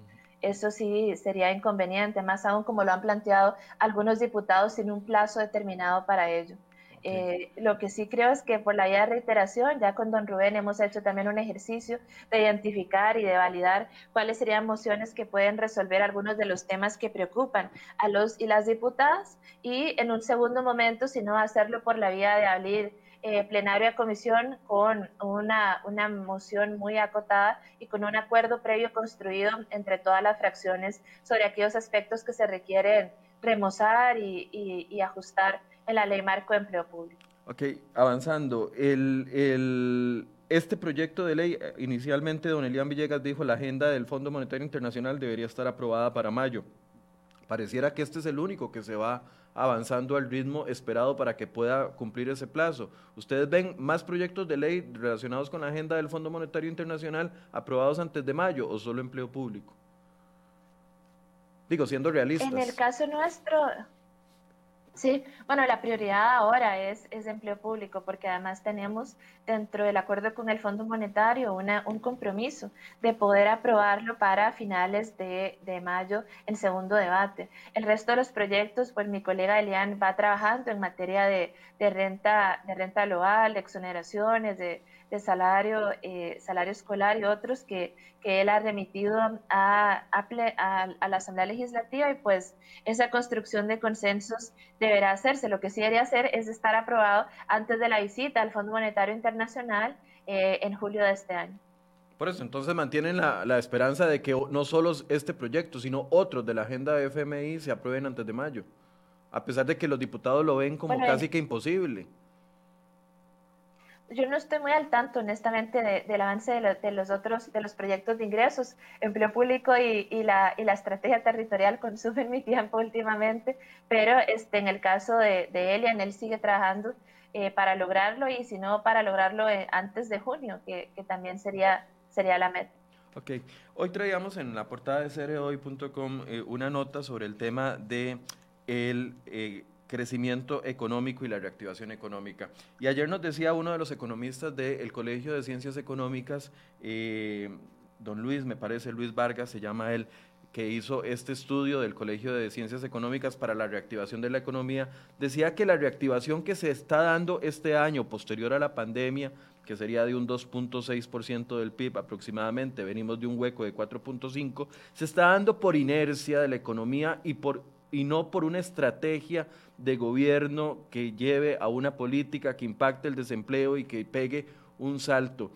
eso sí sería inconveniente, más aún como lo han planteado algunos diputados sin un plazo determinado para ello. Eh, lo que sí creo es que por la vía de reiteración, ya con don Rubén hemos hecho también un ejercicio de identificar y de validar cuáles serían mociones que pueden resolver algunos de los temas que preocupan a los y las diputadas y en un segundo momento, si no hacerlo por la vía de abrir eh, plenario de comisión con una, una moción muy acotada y con un acuerdo previo construido entre todas las fracciones sobre aquellos aspectos que se requieren remozar y, ajustar en la ley marco de empleo público. Ok, avanzando. El, el, este proyecto de ley, eh, inicialmente don Elian Villegas dijo la agenda del Fondo Monetario Internacional debería estar aprobada para mayo. Pareciera que este es el único que se va avanzando al ritmo esperado para que pueda cumplir ese plazo. ¿Ustedes ven más proyectos de ley relacionados con la agenda del Fondo Monetario Internacional aprobados antes de mayo o solo empleo público? Digo, siendo realistas. En el caso nuestro, Sí, bueno, la prioridad ahora es, es empleo público porque además tenemos dentro del acuerdo con el Fondo Monetario una, un compromiso de poder aprobarlo para finales de, de, mayo en segundo debate. El resto de los proyectos, pues mi colega Elian va trabajando en materia de, de renta, de renta global, de exoneraciones, de, de salario, eh, salario escolar y otros que, que él ha remitido a, a, a, la Asamblea Legislativa y pues esa construcción de consensos deberá hacerse. Lo que sí debería hacer es estar aprobado antes de la visita al Fondo Monetario Internacional eh, en julio de este año. Por eso, entonces mantienen la, la, esperanza de que no solo este proyecto, sino otros de la agenda de FMI se aprueben antes de mayo, a pesar de que los diputados lo ven como casi que imposible yo no estoy muy al tanto, honestamente, del avance de, los otros, de los proyectos de ingresos. Empleo público y, la, y la estrategia territorial consumen mi tiempo últimamente, pero este, en el caso de, de Elian, él sigue trabajando eh, para lograrlo y si no, para lograrlo eh, antes de junio, que, que, también sería, sería la meta. Ok, hoy traíamos en la portada de cereoy.com eh, una nota sobre el tema de el crecimiento económico y la reactivación económica. Y ayer nos decía uno de los economistas del Colegio de Ciencias Económicas, eh, don Luis, me parece, Luis Vargas se llama él, que hizo este estudio del Colegio de Ciencias Económicas para la reactivación de la economía, decía que la reactivación que se está dando este año, posterior a la pandemia, que sería de un 2.6% del PIB aproximadamente, venimos de un hueco de 4.5, se está dando por inercia de la economía y por y no por una estrategia de gobierno que lleve a una política que impacte el desempleo y que pegue un salto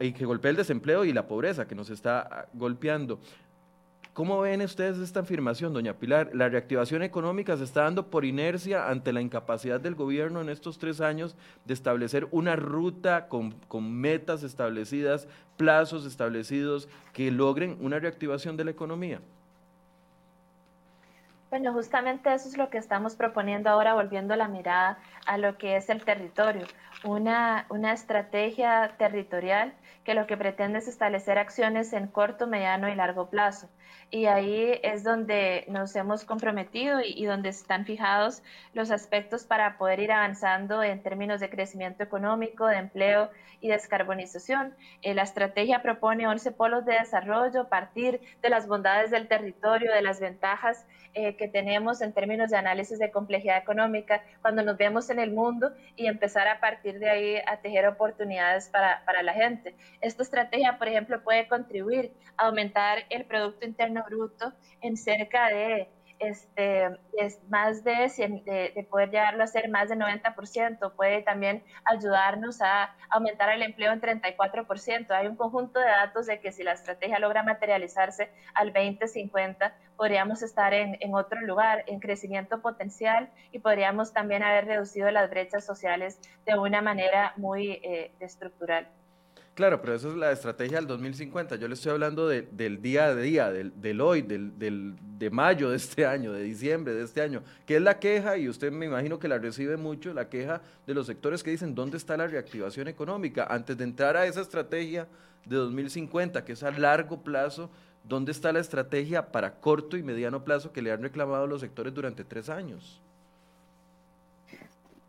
y que golpee el desempleo y la pobreza que nos está golpeando. ¿Cómo ven ustedes esta afirmación, doña Pilar? La reactivación económica se está dando por inercia ante la incapacidad del gobierno en estos tres años de establecer una ruta con, con metas establecidas, plazos establecidos que logren una reactivación de la economía. Bueno, justamente eso es lo que estamos proponiendo ahora, volviendo la mirada a lo que es el territorio, una, una estrategia territorial que lo que pretende es establecer acciones en corto, mediano y largo plazo. Y ahí es donde nos hemos comprometido y, donde están fijados los aspectos para poder ir avanzando en términos de crecimiento económico, de empleo y descarbonización. Eh, la estrategia propone 11 polos de desarrollo, partir de las bondades del territorio, de las ventajas eh, que tenemos en términos de análisis de complejidad económica cuando nos vemos en el mundo y empezar a partir de ahí a tejer oportunidades para, para la gente. Esta estrategia, por ejemplo, puede contribuir a aumentar el Producto Interno Bruto en cerca de este, es más de, de, poder llevarlo a ser más de 90%, puede también ayudarnos a aumentar el empleo en 34%. Hay un conjunto de datos de que si la estrategia logra materializarse al 2050, podríamos estar en, en otro lugar, en crecimiento potencial y podríamos también haber reducido las brechas sociales de una manera muy eh, estructural. Claro, pero eso es la estrategia del 2050. Yo le estoy hablando del día a día, del, hoy, del, de mayo de este año, de diciembre de este año, que es la queja, y usted me imagino que la recibe mucho, la queja de los sectores que dicen, ¿dónde está la reactivación económica? Antes de entrar a esa estrategia de 2050, que es a largo plazo, ¿dónde está la estrategia para corto y mediano plazo que le han reclamado los sectores durante tres años?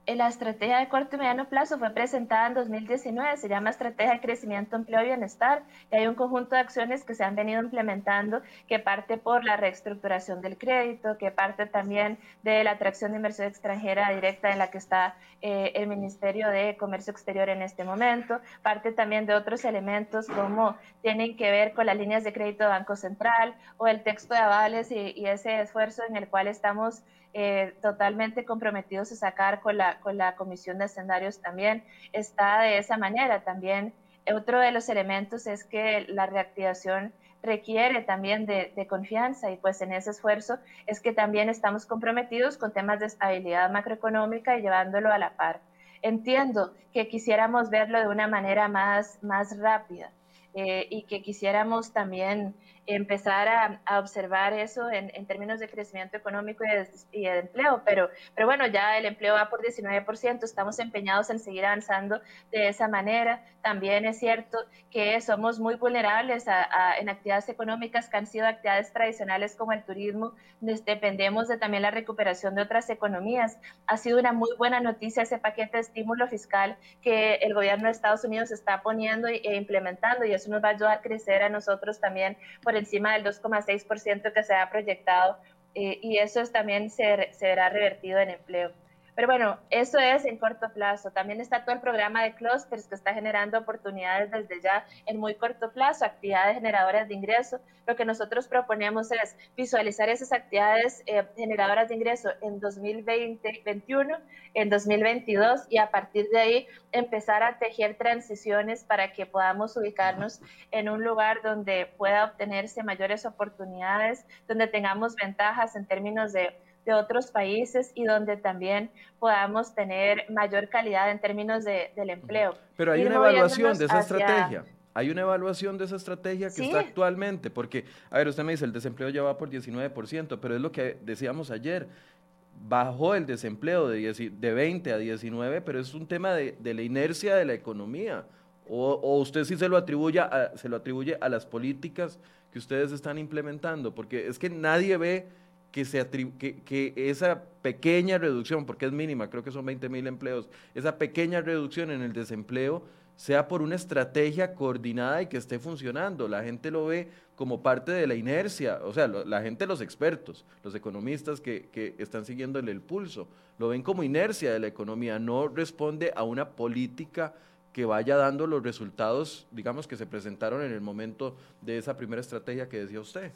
La estrategia de corto y mediano plazo fue presentada en 2019, se llama Estrategia de Crecimiento, Empleo y Bienestar, y hay un conjunto de acciones que se han venido implementando que parte por la reestructuración del crédito, que parte también de la atracción de inversión extranjera directa en la que está eh, el Ministerio de Comercio Exterior en este momento, parte también de otros elementos como tienen que ver con las líneas de crédito de Banco Central o el texto de avales y, y ese esfuerzo en el cual estamos eh, totalmente comprometidos a sacar con la, con la Comisión de Escenarios también está de esa manera. También otro de los elementos es que la reactivación requiere también de, de, confianza y pues en ese esfuerzo es que también estamos comprometidos con temas de estabilidad macroeconómica y llevándolo a la par. Entiendo que quisiéramos verlo de una manera más, más rápida eh, y que quisiéramos también empezar a, observar eso en, términos de crecimiento económico y de, empleo, pero, pero bueno, ya el empleo va por 19%, estamos empeñados en seguir avanzando de esa manera. También es cierto que somos muy vulnerables a, en actividades económicas que han sido actividades tradicionales como el turismo, dependemos de también la recuperación de otras economías. Ha sido una muy buena noticia ese paquete de estímulo fiscal que el gobierno de Estados Unidos está poniendo e implementando y eso nos va a ayudar a crecer a nosotros también por encima del 2,6% que se ha proyectado eh, y eso también se, se verá revertido en empleo. Pero bueno, eso es en corto plazo. También está todo el programa de clusters que está generando oportunidades desde ya en muy corto plazo, actividades generadoras de ingreso. Lo que nosotros proponemos es visualizar esas actividades eh, generadoras de ingreso en 2020, 2021, en 2022 y a partir de ahí empezar a tejer transiciones para que podamos ubicarnos en un lugar donde pueda obtenerse mayores oportunidades, donde tengamos ventajas en términos de de otros países y donde también podamos tener mayor calidad en términos de, del empleo. Pero hay una evaluación de esa estrategia. Hay una evaluación de esa estrategia que está actualmente, porque, a ver, usted me dice, el desempleo ya va por 19%, pero es lo que decíamos ayer, bajó el desempleo de, de 20 a 19, pero es un tema de, de la inercia de la economía. O, o, usted sí se lo, atribuye a, se lo atribuye a las políticas que ustedes están implementando, porque es que nadie ve que, se que, que, esa pequeña reducción, porque es mínima, creo que son 20 mil empleos, esa pequeña reducción en el desempleo sea por una estrategia coordinada y que esté funcionando. La gente lo ve como parte de la inercia, o sea, la gente, los expertos, los economistas que, que están siguiéndole el pulso, lo ven como inercia de la economía, no responde a una política que vaya dando los resultados, digamos, que se presentaron en el momento de esa primera estrategia que decía usted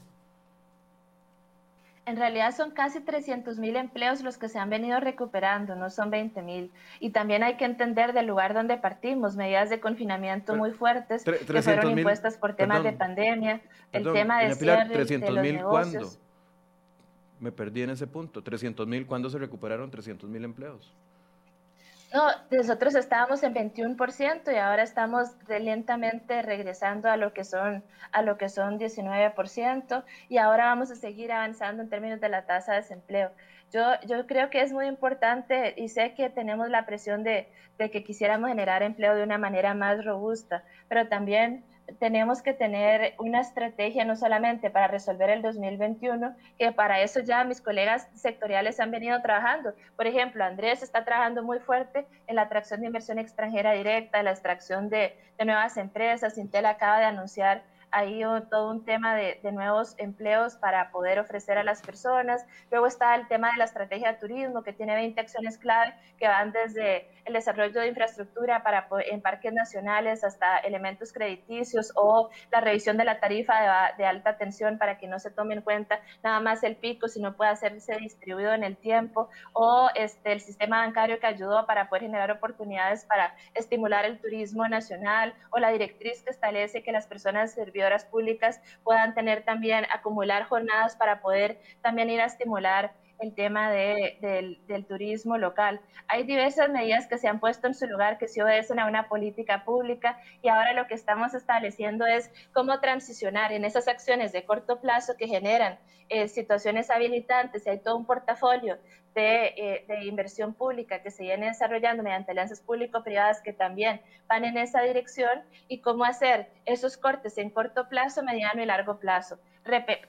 en realidad son casi 300 mil empleos los que se han venido recuperando, no son 20 mil. Y también hay que entender del lugar donde partimos, medidas de confinamiento muy fuertes que fueron impuestas por temas de pandemia, el tema de cierre 300, de los ¿cuándo? Me perdí en ese punto. 300 mil, ¿cuándo se recuperaron 300 mil empleos? No, nosotros estábamos en 21% y ahora estamos lentamente regresando a lo que son a lo que son 19% y ahora vamos a seguir avanzando en términos de la tasa de desempleo. Yo, yo creo que es muy importante y sé que tenemos la presión de, de que quisiéramos generar empleo de una manera más robusta, pero también tenemos que tener una estrategia no solamente para resolver el 2021, que para eso ya mis colegas sectoriales han venido trabajando. Por ejemplo, Andrés está trabajando muy fuerte en la atracción de inversión extranjera directa, la extracción de, de nuevas empresas. Intel acaba de anunciar ahí todo un tema de, nuevos empleos para poder ofrecer a las personas. Luego está el tema de la estrategia de turismo, que tiene 20 acciones clave que van desde el desarrollo de infraestructura para, en parques nacionales hasta elementos crediticios o la revisión de la tarifa de, alta tensión para que no se tome en cuenta nada más el pico, sino pueda hacerse distribuido en el tiempo, o este, el sistema bancario que ayudó para poder generar oportunidades para estimular el turismo nacional, o la directriz que establece que las personas públicas puedan tener también, acumular jornadas para poder también ir a estimular el tema de, del, turismo local. Hay diversas medidas que se han puesto en su lugar que se obedecen a una política pública y ahora lo que estamos estableciendo es cómo transicionar en esas acciones de corto plazo que generan eh, situaciones habilitantes hay todo un portafolio de, eh, de, inversión pública que se viene desarrollando mediante alianzas público-privadas que también van en esa dirección y cómo hacer esos cortes en corto plazo, mediano y largo plazo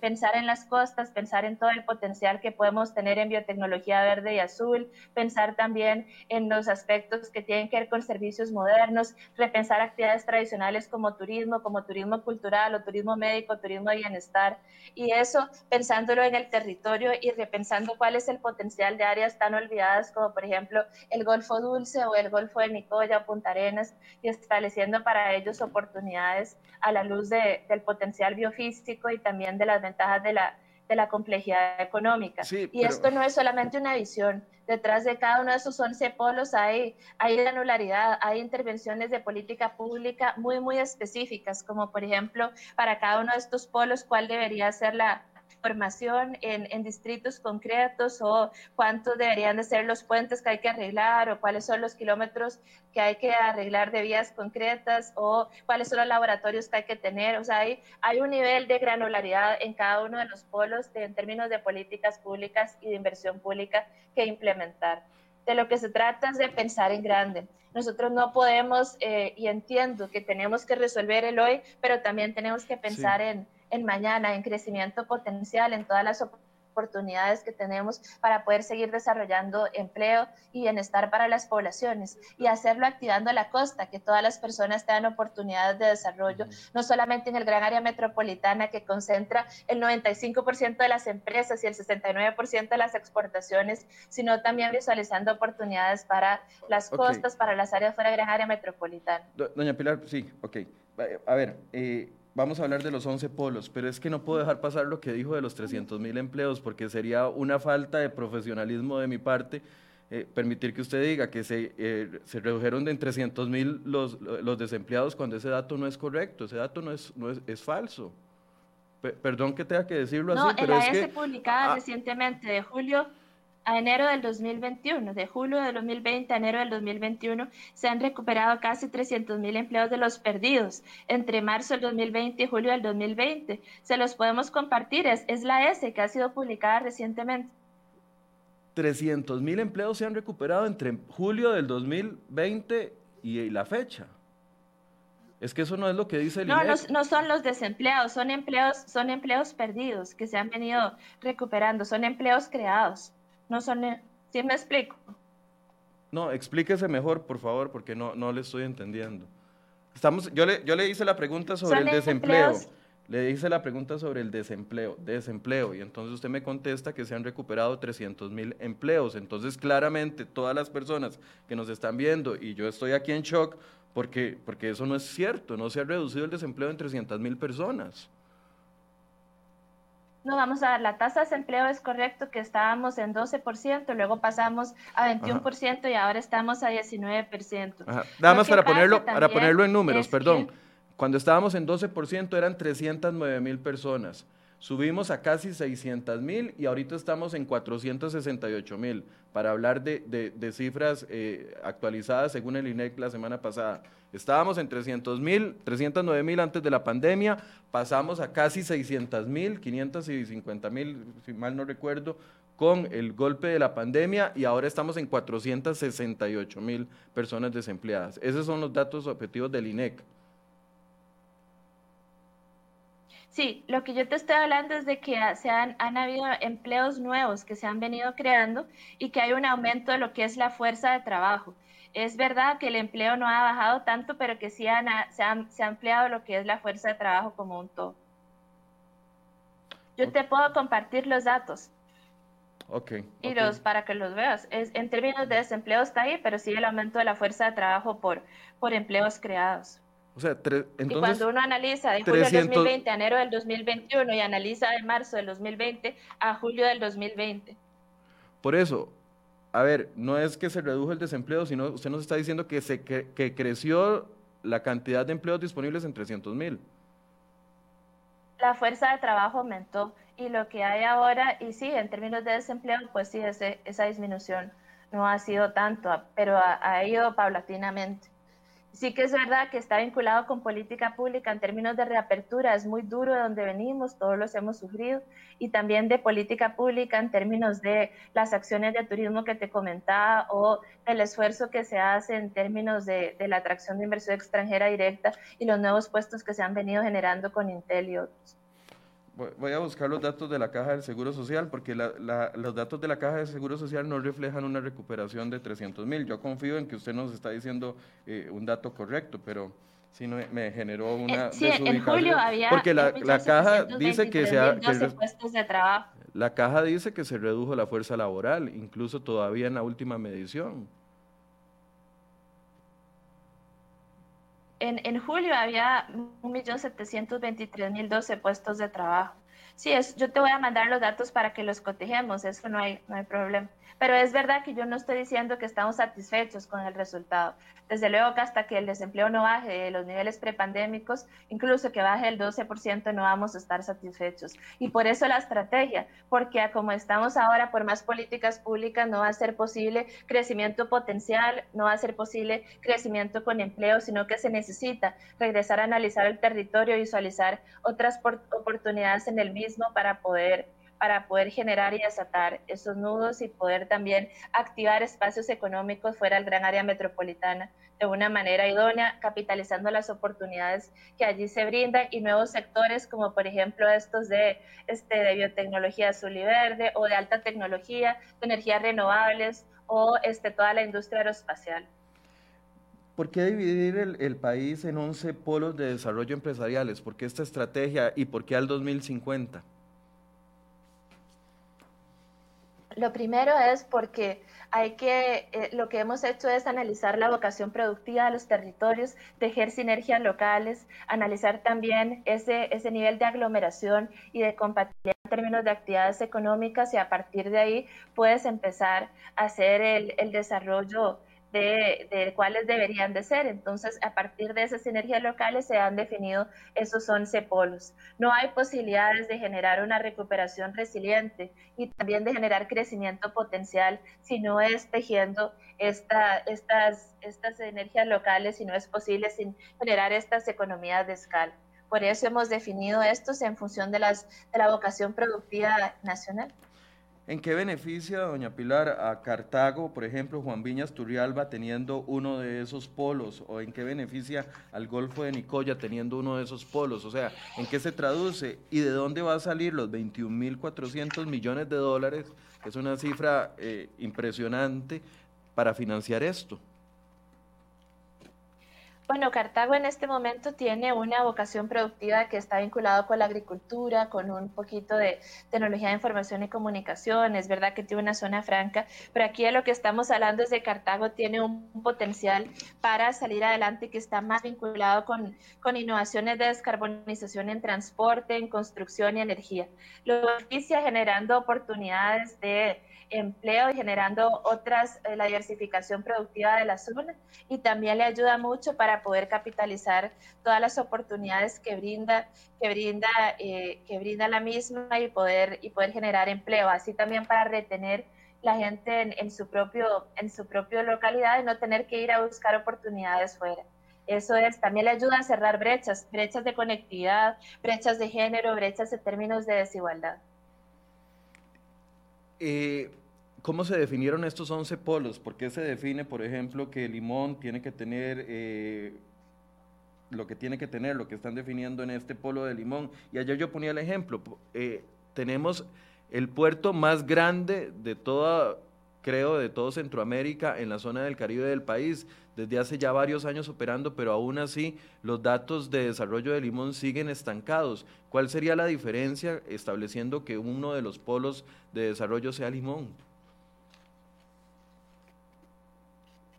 pensar en las costas, pensar en todo el potencial que podemos tener en biotecnología verde y azul, pensar también en los aspectos que tienen que ver con servicios modernos, repensar actividades tradicionales como turismo, como turismo cultural o turismo médico, turismo de bienestar. Y eso pensándolo en el territorio y repensando cuál es el potencial de áreas tan olvidadas como por ejemplo el Golfo Dulce o el Golfo de Nicoya o Punta Arenas y estableciendo para ellos oportunidades a la luz de, del potencial biofísico y también de las ventajas de la, de la complejidad económica. y esto no es solamente una visión. Detrás de cada uno de esos 11 polos hay, hay granularidad, hay intervenciones de política pública muy, muy específicas, como por ejemplo, para cada uno de estos polos, cuál debería ser la, formación en, en, distritos concretos o cuántos deberían de ser los puentes que hay que arreglar o cuáles son los kilómetros que hay que arreglar de vías concretas o cuáles son los laboratorios que hay que tener. O sea, hay, hay un nivel de granularidad en cada uno de los polos en términos de políticas públicas y de inversión pública que implementar. De lo que se trata es de pensar en grande. Nosotros no podemos, eh, y entiendo que tenemos que resolver el hoy, pero también tenemos que pensar en en mañana, en crecimiento potencial, en todas las oportunidades que tenemos para poder seguir desarrollando empleo y bienestar para las poblaciones y hacerlo activando la costa, que todas las personas tengan oportunidades de desarrollo, no solamente en el gran área metropolitana que concentra el 95% de las empresas y el 69% de las exportaciones, sino también visualizando oportunidades para las costas, para las áreas fuera del gran área metropolitana. Doña Pilar, sí, ok. A ver, eh, vamos a hablar de los 11 polos, pero es que no puedo dejar pasar lo que dijo de los 300 mil empleos, porque sería una falta de profesionalismo de mi parte eh, permitir que usted diga que se, eh, se redujeron de en 300 mil los, los desempleados cuando ese dato no es correcto, ese dato no es, no es, es falso. perdón que tenga que decirlo así, pero es que... publicada ah, recientemente de julio a enero del 2021, de julio del 2020 a enero del 2021, se han recuperado casi 300 mil empleos de los perdidos entre marzo del 2020 y julio del 2020. Se los podemos compartir, es, es la S que ha sido publicada recientemente. 300 mil empleos se han recuperado entre julio del 2020 y la fecha. Es que eso no es lo que dice el no, no, no, son los desempleados, son empleos, son empleos perdidos que se han venido recuperando, son empleos creados no son, ¿sí me explico? No, explíquese mejor, por favor, porque no, no le estoy entendiendo. Estamos, yo, le, yo le hice la pregunta sobre el desempleo. Le hice la pregunta sobre el desempleo, desempleo, y entonces usted me contesta que se han recuperado 300 mil empleos. Entonces, claramente, todas las personas que nos están viendo, y yo estoy aquí en shock, porque, porque eso no es cierto, no se ha reducido el desempleo en 300 mil personas. No, vamos a ver, la tasa de desempleo es correcto que estábamos en 12%, luego pasamos a 21% y ahora estamos a 19%. Nada más para ponerlo, para ponerlo en números, perdón. Cuando estábamos en 12% eran 309 mil personas. Subimos a casi 600 mil y ahorita estamos en 468 mil, para hablar de, cifras eh, actualizadas según el INEC la semana pasada. Estábamos en 300 mil, 309 mil antes de la pandemia, pasamos a casi 600 mil, 550 mil, si mal no recuerdo, con el golpe de la pandemia y ahora estamos en 468 mil personas desempleadas. Esos son los datos objetivos del INEC. Sí, lo que yo te estoy hablando es de que se han, habido empleos nuevos que se han venido creando y que hay un aumento de lo que es la fuerza de trabajo. Es verdad que el empleo no ha bajado tanto, pero que sí se, se ha ampliado lo que es la fuerza de trabajo como un todo. Yo te puedo compartir los datos. Ok. Y los para que los veas. Es, en términos de desempleo está ahí, pero sí el aumento de la fuerza de trabajo por, por empleos creados. O sea, entonces, y cuando uno analiza de julio del 2020 a enero del 2021 y analiza de marzo del 2020 a julio del 2020. Por eso, a ver, no es que se redujo el desempleo, sino usted nos está diciendo que, se, que, creció la cantidad de empleos disponibles en 300 mil. La fuerza de trabajo aumentó y lo que hay ahora, y sí, en términos de desempleo, pues sí, ese, esa disminución no ha sido tanto, pero ha ido paulatinamente. Sí que es verdad que está vinculado con política pública en términos de reapertura, es muy duro de donde venimos, todos los hemos sufrido, y también de política pública en términos de las acciones de turismo que te comentaba o el esfuerzo que se hace en términos de, la atracción de inversión extranjera directa y los nuevos puestos que se han venido generando con Intel y otros voy a buscar los datos de la Caja del Seguro Social, porque los datos de la Caja del Seguro Social no reflejan una recuperación de 300 mil. Yo confío en que usted nos está diciendo eh, un dato correcto, pero sí no, me generó eh, una sí, en julio había porque la, la caja dice que se ha, puestos de trabajo. La caja dice que se redujo la fuerza laboral, incluso todavía en la última medición. En, en julio había 1.723.012 puestos de trabajo. Sí, es, yo te voy a mandar los datos para que los cotejemos, eso no hay, no hay problema. Pero es verdad que yo no estoy diciendo que estamos satisfechos con el resultado. Desde luego que hasta que el desempleo no baje de los niveles prepandémicos, incluso que baje el 12%, no vamos a estar satisfechos. Y por eso la estrategia, porque como estamos ahora, por más políticas públicas, no va a ser posible crecimiento potencial, no va a ser posible crecimiento con empleo, sino que se necesita regresar a analizar el territorio, visualizar otras oportunidades en el mismo para poder para poder generar y desatar esos nudos y poder también activar espacios económicos fuera del gran área metropolitana de una manera idónea, capitalizando las oportunidades que allí se brindan y nuevos sectores como por ejemplo estos de, este, de biotecnología azul y verde o de alta tecnología, de energías renovables o este, toda la industria aeroespacial. ¿Por qué dividir el, el, país en 11 polos de desarrollo empresariales? ¿Por qué esta estrategia y por qué al 2050? Lo primero es porque hay que, eh, lo que hemos hecho es analizar la vocación productiva de los territorios, tejer sinergias locales, analizar también ese, ese nivel de aglomeración y de compatibilidad en términos de actividades económicas y a partir de ahí puedes empezar a hacer el, el desarrollo de, cuáles deberían de ser. Entonces, a partir de esas sinergias locales se han definido esos 11 polos. No hay posibilidades de generar una recuperación resiliente y también de generar crecimiento potencial si no es tejiendo esta, estas, estas energías locales, si no es posible generar estas economías de escala. Por eso hemos definido estos en función de la vocación productiva nacional. ¿En qué beneficia, doña Pilar, a Cartago, por ejemplo, Juan Viñas Turrialba teniendo uno de esos polos? ¿O en qué beneficia al Golfo de Nicoya teniendo uno de esos polos? O sea, ¿en qué se traduce? ¿Y de dónde va a salir los 21.400 millones de dólares, que es una cifra eh, impresionante, para financiar esto? Bueno, Cartago en este momento tiene una vocación productiva que está vinculada con la agricultura, con un poquito de tecnología de información y comunicación. Es verdad que tiene una zona franca, pero aquí de lo que estamos hablando es de Cartago tiene un potencial para salir adelante que está más vinculado con, con innovaciones de descarbonización en transporte, en construcción y energía. Lo beneficia generando oportunidades de empleo y generando otras, eh, la diversificación productiva de la zona y también le ayuda mucho para poder capitalizar todas las oportunidades que brinda, que brinda, eh, que brinda la misma y poder, y poder generar empleo, así también para retener la gente en, su propio, en su propia localidad y no tener que ir a buscar oportunidades fuera. Eso es, también le ayuda a cerrar brechas, brechas de conectividad, brechas de género, brechas en términos de desigualdad. Eh, ¿Cómo se definieron estos 11 polos? ¿Por qué se define, por ejemplo, que Limón tiene que tener eh, lo que tiene que tener, lo que están definiendo en este polo de Limón? Y ayer yo ponía el ejemplo, eh, tenemos el puerto más grande de toda, creo, de todo Centroamérica en la zona del Caribe del país, desde hace ya varios años operando, pero aún así los datos de desarrollo de Limón siguen estancados. ¿Cuál sería la diferencia estableciendo que uno de los polos de desarrollo sea Limón?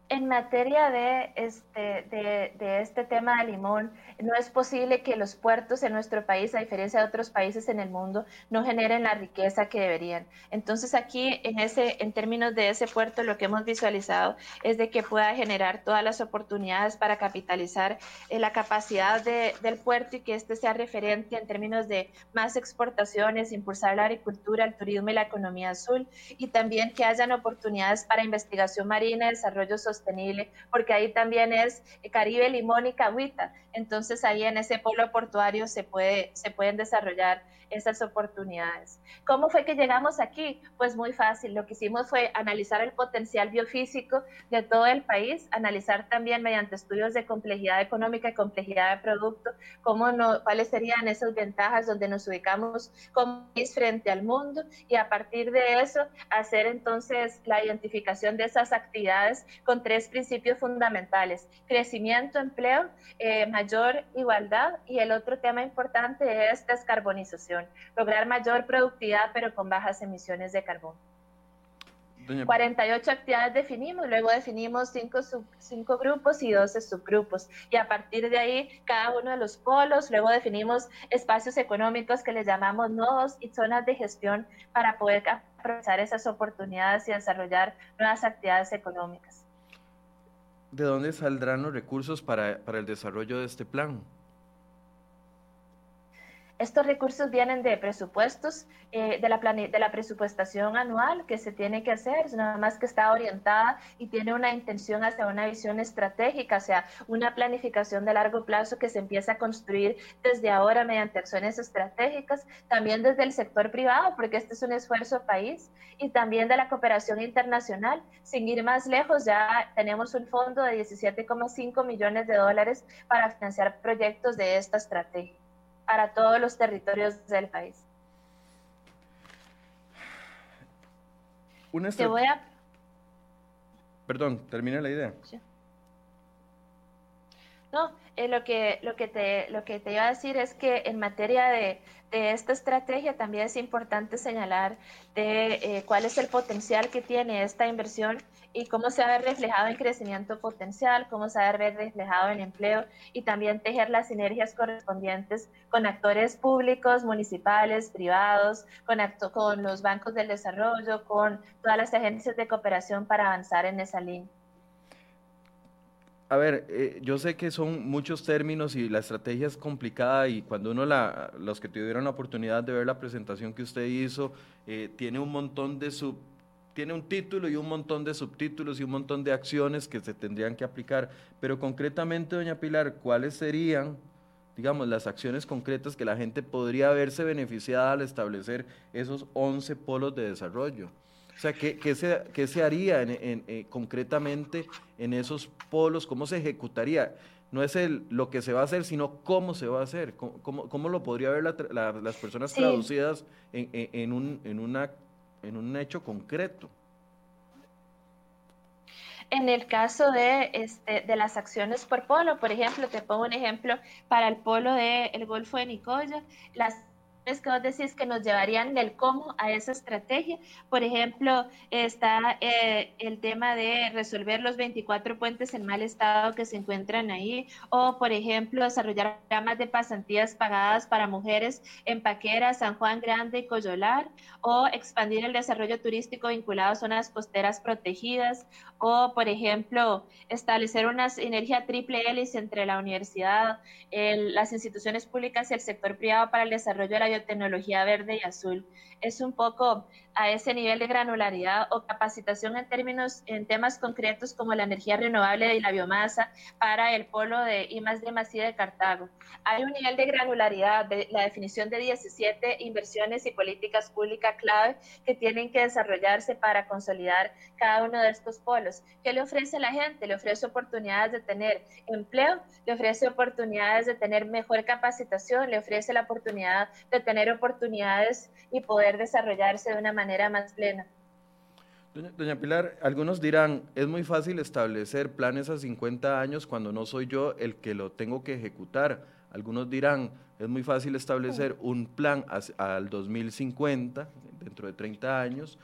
En materia de este, de, de, este tema de limón, no es posible que los puertos en nuestro país, a diferencia de otros países en el mundo, no generen la riqueza que deberían. Entonces aquí, en, ese, en términos de ese puerto, lo que hemos visualizado es de que pueda generar todas las oportunidades para capitalizar eh, la capacidad de, del puerto y que este sea referente en términos de más exportaciones, impulsar la agricultura, el turismo y la economía azul, y también que hayan oportunidades para investigación marina, desarrollo social sostenible, porque ahí también es Caribe, Limón y Cahuita. Entonces ahí en ese polo portuario se, puede, se pueden desarrollar esas oportunidades. ¿Cómo fue que llegamos aquí? Pues muy fácil. Lo que hicimos fue analizar el potencial biofísico de todo el país, analizar también mediante estudios de complejidad económica y complejidad de producto, cómo no, cuáles serían esas ventajas donde nos ubicamos como país frente al mundo y a partir de eso hacer entonces la identificación de esas actividades con tres principios fundamentales, crecimiento, empleo, eh, mayor igualdad y el otro tema importante es descarbonización, lograr mayor productividad pero con bajas emisiones de carbono. 48 actividades definimos, luego definimos cinco, cinco grupos y 12 subgrupos. Y a partir de ahí, cada uno de los polos, luego definimos espacios económicos que les llamamos nodos y zonas de gestión para poder aprovechar esas oportunidades y desarrollar nuevas actividades económicas. ¿De dónde saldrán los recursos para, para el desarrollo de este plan? Estos recursos vienen de presupuestos, eh, de, la de la presupuestación anual que se tiene que hacer, nada más que está orientada y tiene una intención hacia una visión estratégica, o sea, una planificación de largo plazo que se empieza a construir desde ahora mediante acciones estratégicas, también desde el sector privado, porque este es un esfuerzo país, y también de la cooperación internacional. Sin ir más lejos, ya tenemos un fondo de 17,5 millones de dólares para financiar proyectos de esta estrategia para todos los territorios del país. Te voy a... Perdón, termina la idea. No, eh, lo, que, lo, que te, lo que te iba a decir es que en materia de, de esta estrategia también es importante señalar de eh, cuál es el potencial que tiene esta inversión y cómo se va a ver reflejado en crecimiento potencial, cómo se va a ver reflejado en empleo y también tejer las sinergias correspondientes con actores públicos, municipales, privados, con, con los bancos del desarrollo, con todas las agencias de cooperación para avanzar en esa línea. A ver, eh, yo sé que son muchos términos y la estrategia es complicada y cuando uno, la, los que tuvieron la oportunidad de ver la presentación que usted hizo, eh, tiene un montón de sub, tiene un título y un montón de subtítulos y un montón de acciones que se tendrían que aplicar. Pero concretamente, doña Pilar, ¿cuáles serían, digamos, las acciones concretas que la gente podría verse beneficiada al establecer esos 11 polos de desarrollo? O sea, ¿qué, qué, se, qué se, haría en, eh, concretamente en esos polos? ¿Cómo se ejecutaría? No es el, lo que se va a hacer, sino cómo se va a hacer. ¿Cómo, cómo, lo podría ver las personas traducidas en, en, un, en, una, en un hecho concreto? En el caso de, este, de las acciones por polo, por ejemplo, te pongo un ejemplo para el polo del Golfo de Nicoya, las que vos decís que nos llevarían del cómo a esa estrategia. Por ejemplo, está eh, el tema de resolver los 24 puentes en mal estado que se encuentran ahí, o por ejemplo, desarrollar programas de pasantías pagadas para mujeres en Paquera, San Juan Grande y Coyolar, o expandir el desarrollo turístico vinculado a zonas costeras protegidas, o por ejemplo, establecer una sinergia triple hélice entre la universidad, las instituciones públicas y el sector privado para el desarrollo de la biotecnología verde y azul. Es un poco a ese nivel de granularidad o capacitación en términos, en temas concretos como la energía renovable y la biomasa para el polo de I más D de Cartago. Hay un nivel de granularidad de la definición de 17 inversiones y políticas públicas clave que tienen que desarrollarse para consolidar cada uno de estos polos. ¿Qué le ofrece a la gente? Le ofrece oportunidades de tener empleo, le ofrece oportunidades de tener mejor capacitación, le ofrece la oportunidad de tener oportunidades y poder desarrollarse de una manera más plena. Doña, Pilar, algunos dirán, es muy fácil establecer planes a 50 años cuando no soy yo el que lo tengo que ejecutar. Algunos dirán, es muy fácil establecer un plan al 2050, dentro de 30 años,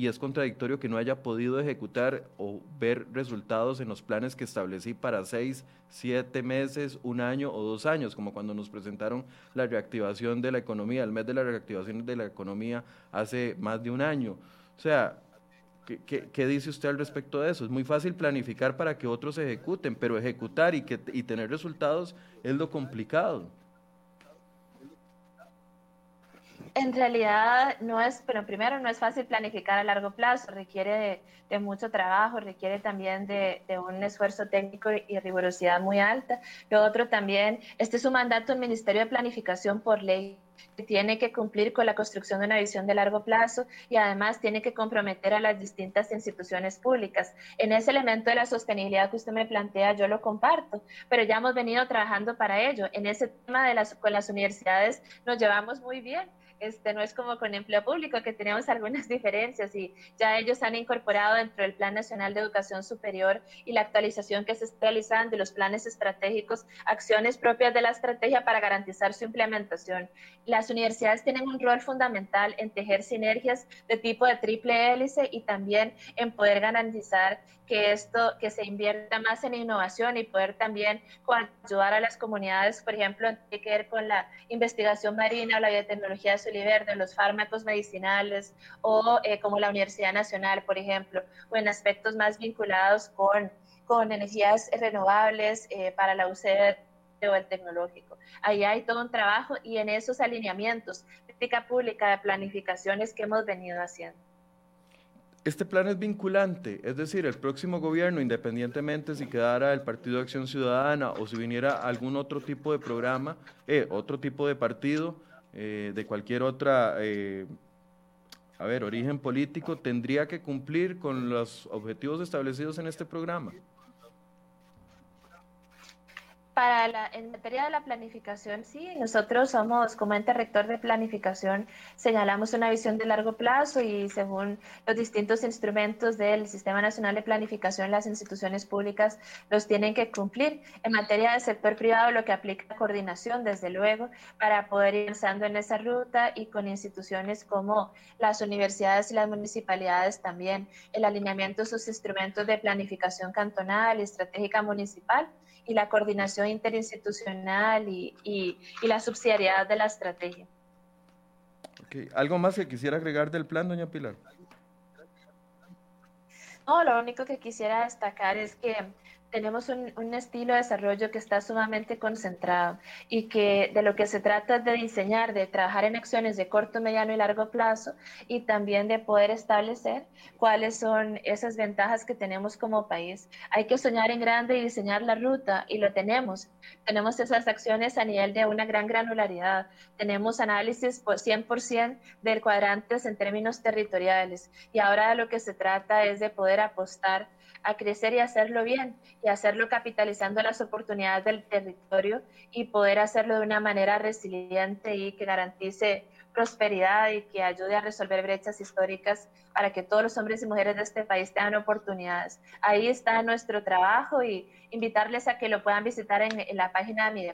y es contradictorio que no haya podido ejecutar o ver resultados en los planes que establecí para seis, siete meses, un año o dos años, como cuando nos presentaron la reactivación de la economía, el mes de la reactivación de la economía hace más de un año. O sea, ¿qué, dice usted al respecto de eso? Es muy fácil planificar para que otros ejecuten, pero ejecutar y, que, y tener resultados es lo complicado. En realidad no es, pero primero no es fácil planificar a largo plazo, requiere de, mucho trabajo, requiere también de, un esfuerzo técnico y rigurosidad muy alta. Lo otro también, este es un mandato del Ministerio de Planificación por ley que tiene que cumplir con la construcción de una visión de largo plazo y además tiene que comprometer a las distintas instituciones públicas. En ese elemento de la sostenibilidad que usted me plantea, yo lo comparto, pero ya hemos venido trabajando para ello. En ese tema de las, con las universidades nos llevamos muy bien este, no es como con empleo público, que tenemos algunas diferencias y ya ellos han incorporado dentro del Plan Nacional de Educación Superior y la actualización que se está realizando de los planes estratégicos, acciones propias de la estrategia para garantizar su implementación. Las universidades tienen un rol fundamental en tejer sinergias de tipo de triple hélice y también en poder garantizar que esto, que se invierta más en innovación y poder también ayudar a las comunidades, por ejemplo, tiene que ver con la investigación marina o la biotecnología azul y verde, los fármacos medicinales o eh, como la Universidad Nacional, por ejemplo, o en aspectos más vinculados con, con energías renovables eh, para la UCED o el tecnológico. Ahí hay todo un trabajo y en esos alineamientos, política pública de planificaciones que hemos venido haciendo. Este plan es vinculante, es decir, el próximo gobierno, independientemente si quedara el Partido de Acción Ciudadana o si viniera algún otro tipo de programa, eh, otro tipo de partido, eh, de cualquier otra, eh, a ver, origen político, tendría que cumplir con los objetivos establecidos en este programa para la, en materia de la planificación, sí, nosotros somos, como ente rector de planificación, señalamos una visión de largo plazo y según los distintos instrumentos del Sistema Nacional de Planificación, las instituciones públicas los tienen que cumplir. En materia del sector privado, lo que aplica coordinación, desde luego, para poder ir avanzando en esa ruta y con instituciones como las universidades y las municipalidades también, el alineamiento de sus instrumentos de planificación cantonal y estratégica municipal y la coordinación interinstitucional y, y, la subsidiariedad de la estrategia. ¿Algo más que quisiera agregar del plan, doña Pilar? No, lo único que quisiera destacar es que tenemos un, un, estilo de desarrollo que está sumamente concentrado y que de lo que se trata es de diseñar, de trabajar en acciones de corto, mediano y largo plazo y también de poder establecer cuáles son esas ventajas que tenemos como país. Hay que soñar en grande y diseñar la ruta y lo tenemos. Tenemos esas acciones a nivel de una gran granularidad. Tenemos análisis por 100% del cuadrantes en términos territoriales y ahora de lo que se trata es de poder apostar a crecer y hacerlo bien y hacerlo capitalizando las oportunidades del territorio y poder hacerlo de una manera resiliente y que garantice prosperidad y que ayude a resolver brechas históricas para que todos los hombres y mujeres de este país tengan oportunidades. Ahí está nuestro trabajo y invitarles a que lo puedan visitar en, la página de mi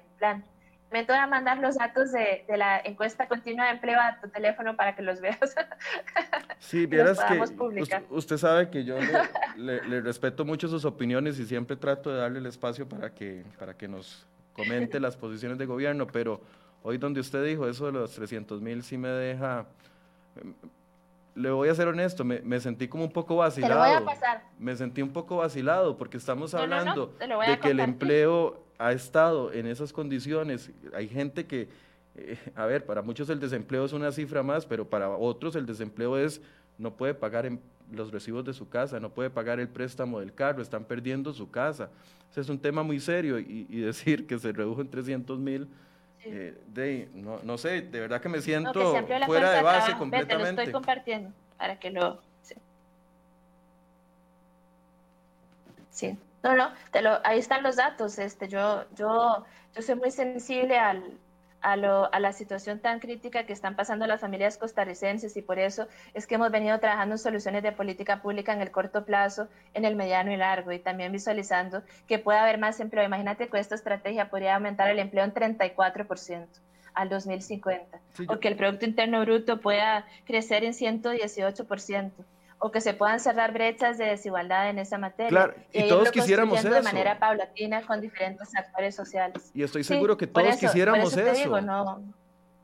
me voy a mandar los datos de, de, la encuesta continua de empleo a tu teléfono para que los veas. Sí, vieras que usted, usted, sabe que yo le, le, respeto mucho sus opiniones y siempre trato de darle el espacio para que, para que nos comente las posiciones de gobierno, pero hoy donde usted dijo eso de los 300 mil sí me deja le voy a ser honesto, me, me, sentí como un poco vacilado. Te lo voy a pasar. Me sentí un poco vacilado porque estamos hablando de que el empleo ha estado en esas condiciones. Hay gente que, eh, a ver, para muchos el desempleo es una cifra más, pero para otros el desempleo es no puede pagar los recibos de su casa, no puede pagar el préstamo del carro, están perdiendo su casa. Ese es un tema muy serio y, y decir que se redujo en 300 mil eh, de, no, no, sé, de verdad que me siento fuera de base completamente. Te lo estoy compartiendo para que lo... Sí. No, no, te lo, ahí están los datos. Este, yo, yo, yo soy muy sensible al, a, lo, a, la situación tan crítica que están pasando las familias costarricenses y por eso es que hemos venido trabajando en soluciones de política pública en el corto plazo, en el mediano y largo y también visualizando que puede haber más empleo. Imagínate que esta estrategia podría aumentar el empleo en 34% al 2050 o que el Producto Interno Bruto pueda crecer en 118% o que se puedan cerrar brechas de desigualdad en esa materia. Claro, y, todos quisiéramos eso. De manera paulatina con diferentes actores sociales. Y estoy seguro que todos quisiéramos eso. no,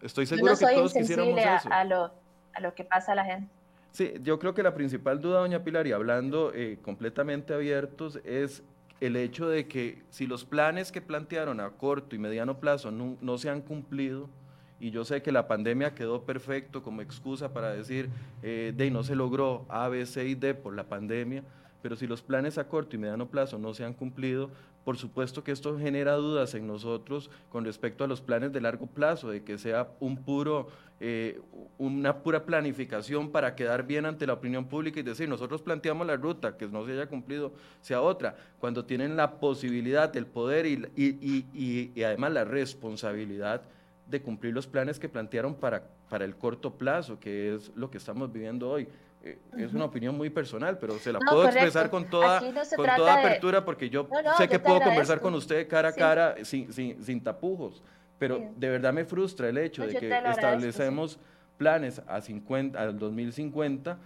estoy seguro que todos quisiéramos eso. A, lo, a lo que pasa a la gente. Sí, yo creo que la principal duda, doña Pilar, y hablando eh, completamente abiertos, es el hecho de que si los planes que plantearon a corto y mediano plazo no, no se han cumplido, y yo sé que la pandemia quedó perfecto como excusa para decir, eh, de no se logró A, B, C y D por la pandemia, pero si los planes a corto y mediano plazo no se han cumplido, por supuesto que esto genera dudas en nosotros con respecto a los planes de largo plazo, de que sea un puro, eh, una pura planificación para quedar bien ante la opinión pública y decir, nosotros planteamos la ruta, que no se haya cumplido sea otra, cuando tienen la posibilidad, el poder y, y, y, y además la responsabilidad de cumplir los planes que plantearon para, para el corto plazo, que es lo que estamos viviendo hoy. Eh, es una opinión muy personal, pero se la puedo expresar con toda, con toda apertura porque yo sé que puedo conversar con usted cara a cara sin, sin, sin, tapujos, pero de verdad me frustra el hecho de que establecemos planes a 50, al 2050,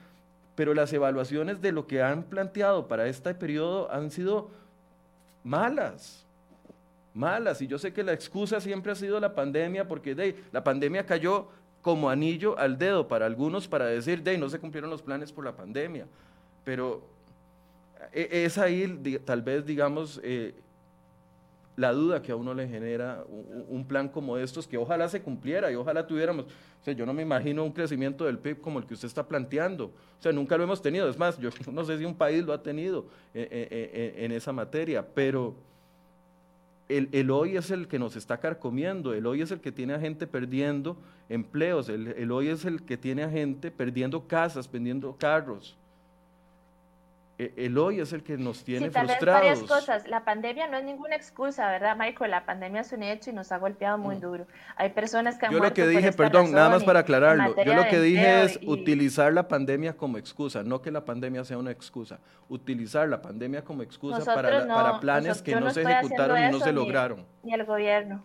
pero las evaluaciones de lo que han planteado para este periodo han sido malas malas. Y yo sé que la excusa siempre ha sido la pandemia, porque de, la pandemia cayó como anillo al dedo para algunos para decir, de, no se cumplieron los planes por la pandemia. Pero e, es ahí, tal vez, digamos, eh, la duda que a uno le genera un, plan como estos, que ojalá se cumpliera y ojalá tuviéramos, o sea, yo no me imagino un crecimiento del PIB como el que usted está planteando, o sea, nunca lo hemos tenido, es más, yo no sé si un país lo ha tenido eh, eh, en esa materia, pero el, hoy es el que nos está carcomiendo, el hoy es el que tiene a gente perdiendo empleos, el, el hoy es el que tiene a gente perdiendo casas, perdiendo carros. E, el hoy es el que nos tiene sí, tal frustrados. Vez varias cosas. La pandemia no es ninguna excusa, ¿verdad, Michael? La pandemia es un hecho y nos ha golpeado muy mm. duro. Hay personas que han Yo lo que dije, perdón, nada más para aclararlo. Yo lo que dije es utilizar la pandemia como excusa, no que la pandemia sea una excusa. Utilizar la pandemia como excusa para, para planes que no se ejecutaron y no se lograron. Ni el gobierno.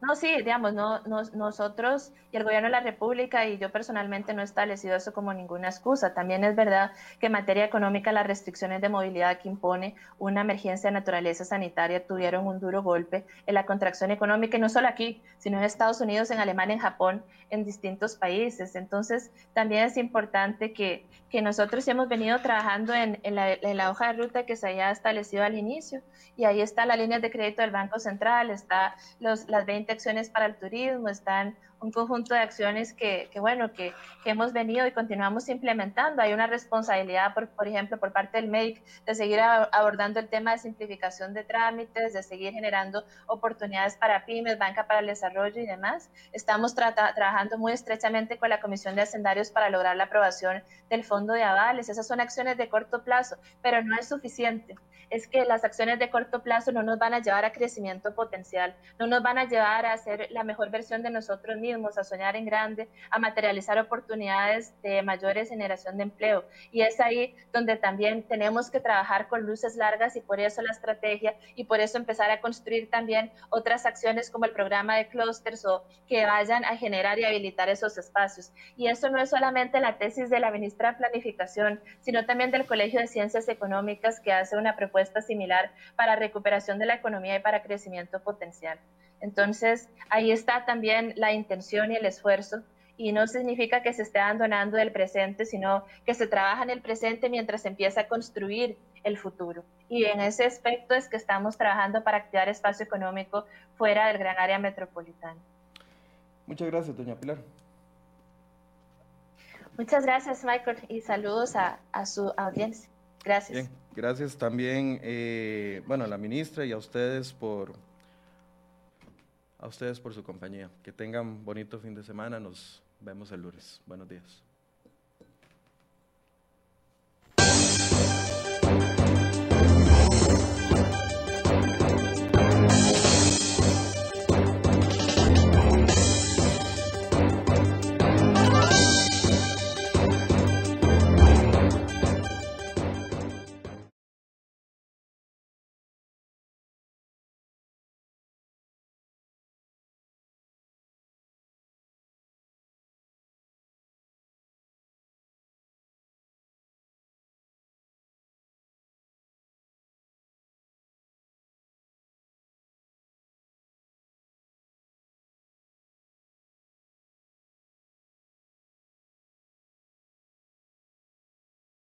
No, sí, digamos, no, nosotros y el gobierno de la República y yo personalmente no he establecido eso como ninguna excusa. También es verdad que en materia económica las restricciones de movilidad que impone una emergencia de naturaleza sanitaria tuvieron un duro golpe en la contracción económica, y no solo aquí, sino en Estados Unidos, en Alemania, en Japón, en distintos países. Entonces, también es importante que, que nosotros hemos venido trabajando en, en, la, hoja de ruta que se haya establecido al inicio, y ahí está la línea de crédito del Banco Central, está los, las 20 acciones para el turismo, están un conjunto de acciones que, que bueno, que, que, hemos venido y continuamos implementando. Hay una responsabilidad, por, por ejemplo, por parte del MEIC de seguir abordando el tema de simplificación de trámites, de seguir generando oportunidades para pymes, banca para el desarrollo y demás. Estamos trabajando muy estrechamente con la Comisión de Hacendarios para lograr la aprobación del Fondo de Avales. Esas son acciones de corto plazo, pero no es suficiente. Es que las acciones de corto plazo no nos van a llevar a crecimiento potencial, no nos van a llevar a hacer la mejor versión de nosotros mismos, a soñar en grande, a materializar oportunidades de mayores generación de empleo. Y es ahí donde también tenemos que trabajar con luces largas y por eso la estrategia y por eso empezar a construir también otras acciones como el programa de clusters o que vayan a generar y habilitar esos espacios. Y eso no es solamente la tesis de la ministra de Planificación, sino también del Colegio de Ciencias Económicas que hace una propuesta similar para recuperación de la economía y para crecimiento potencial. Entonces, ahí está también la intención y el esfuerzo y no significa que se esté abandonando del presente, sino que se trabaja en el presente mientras se empieza a construir el futuro. Y en ese aspecto es que estamos trabajando para activar espacio económico fuera del gran área metropolitana. Muchas gracias, doña Pilar. Muchas gracias, Michael, y saludos a, su audiencia. Gracias. gracias también, eh, bueno, a la ministra y a ustedes por a ustedes por su compañía. Que tengan bonito fin de semana. Nos vemos el lunes. Buenos días.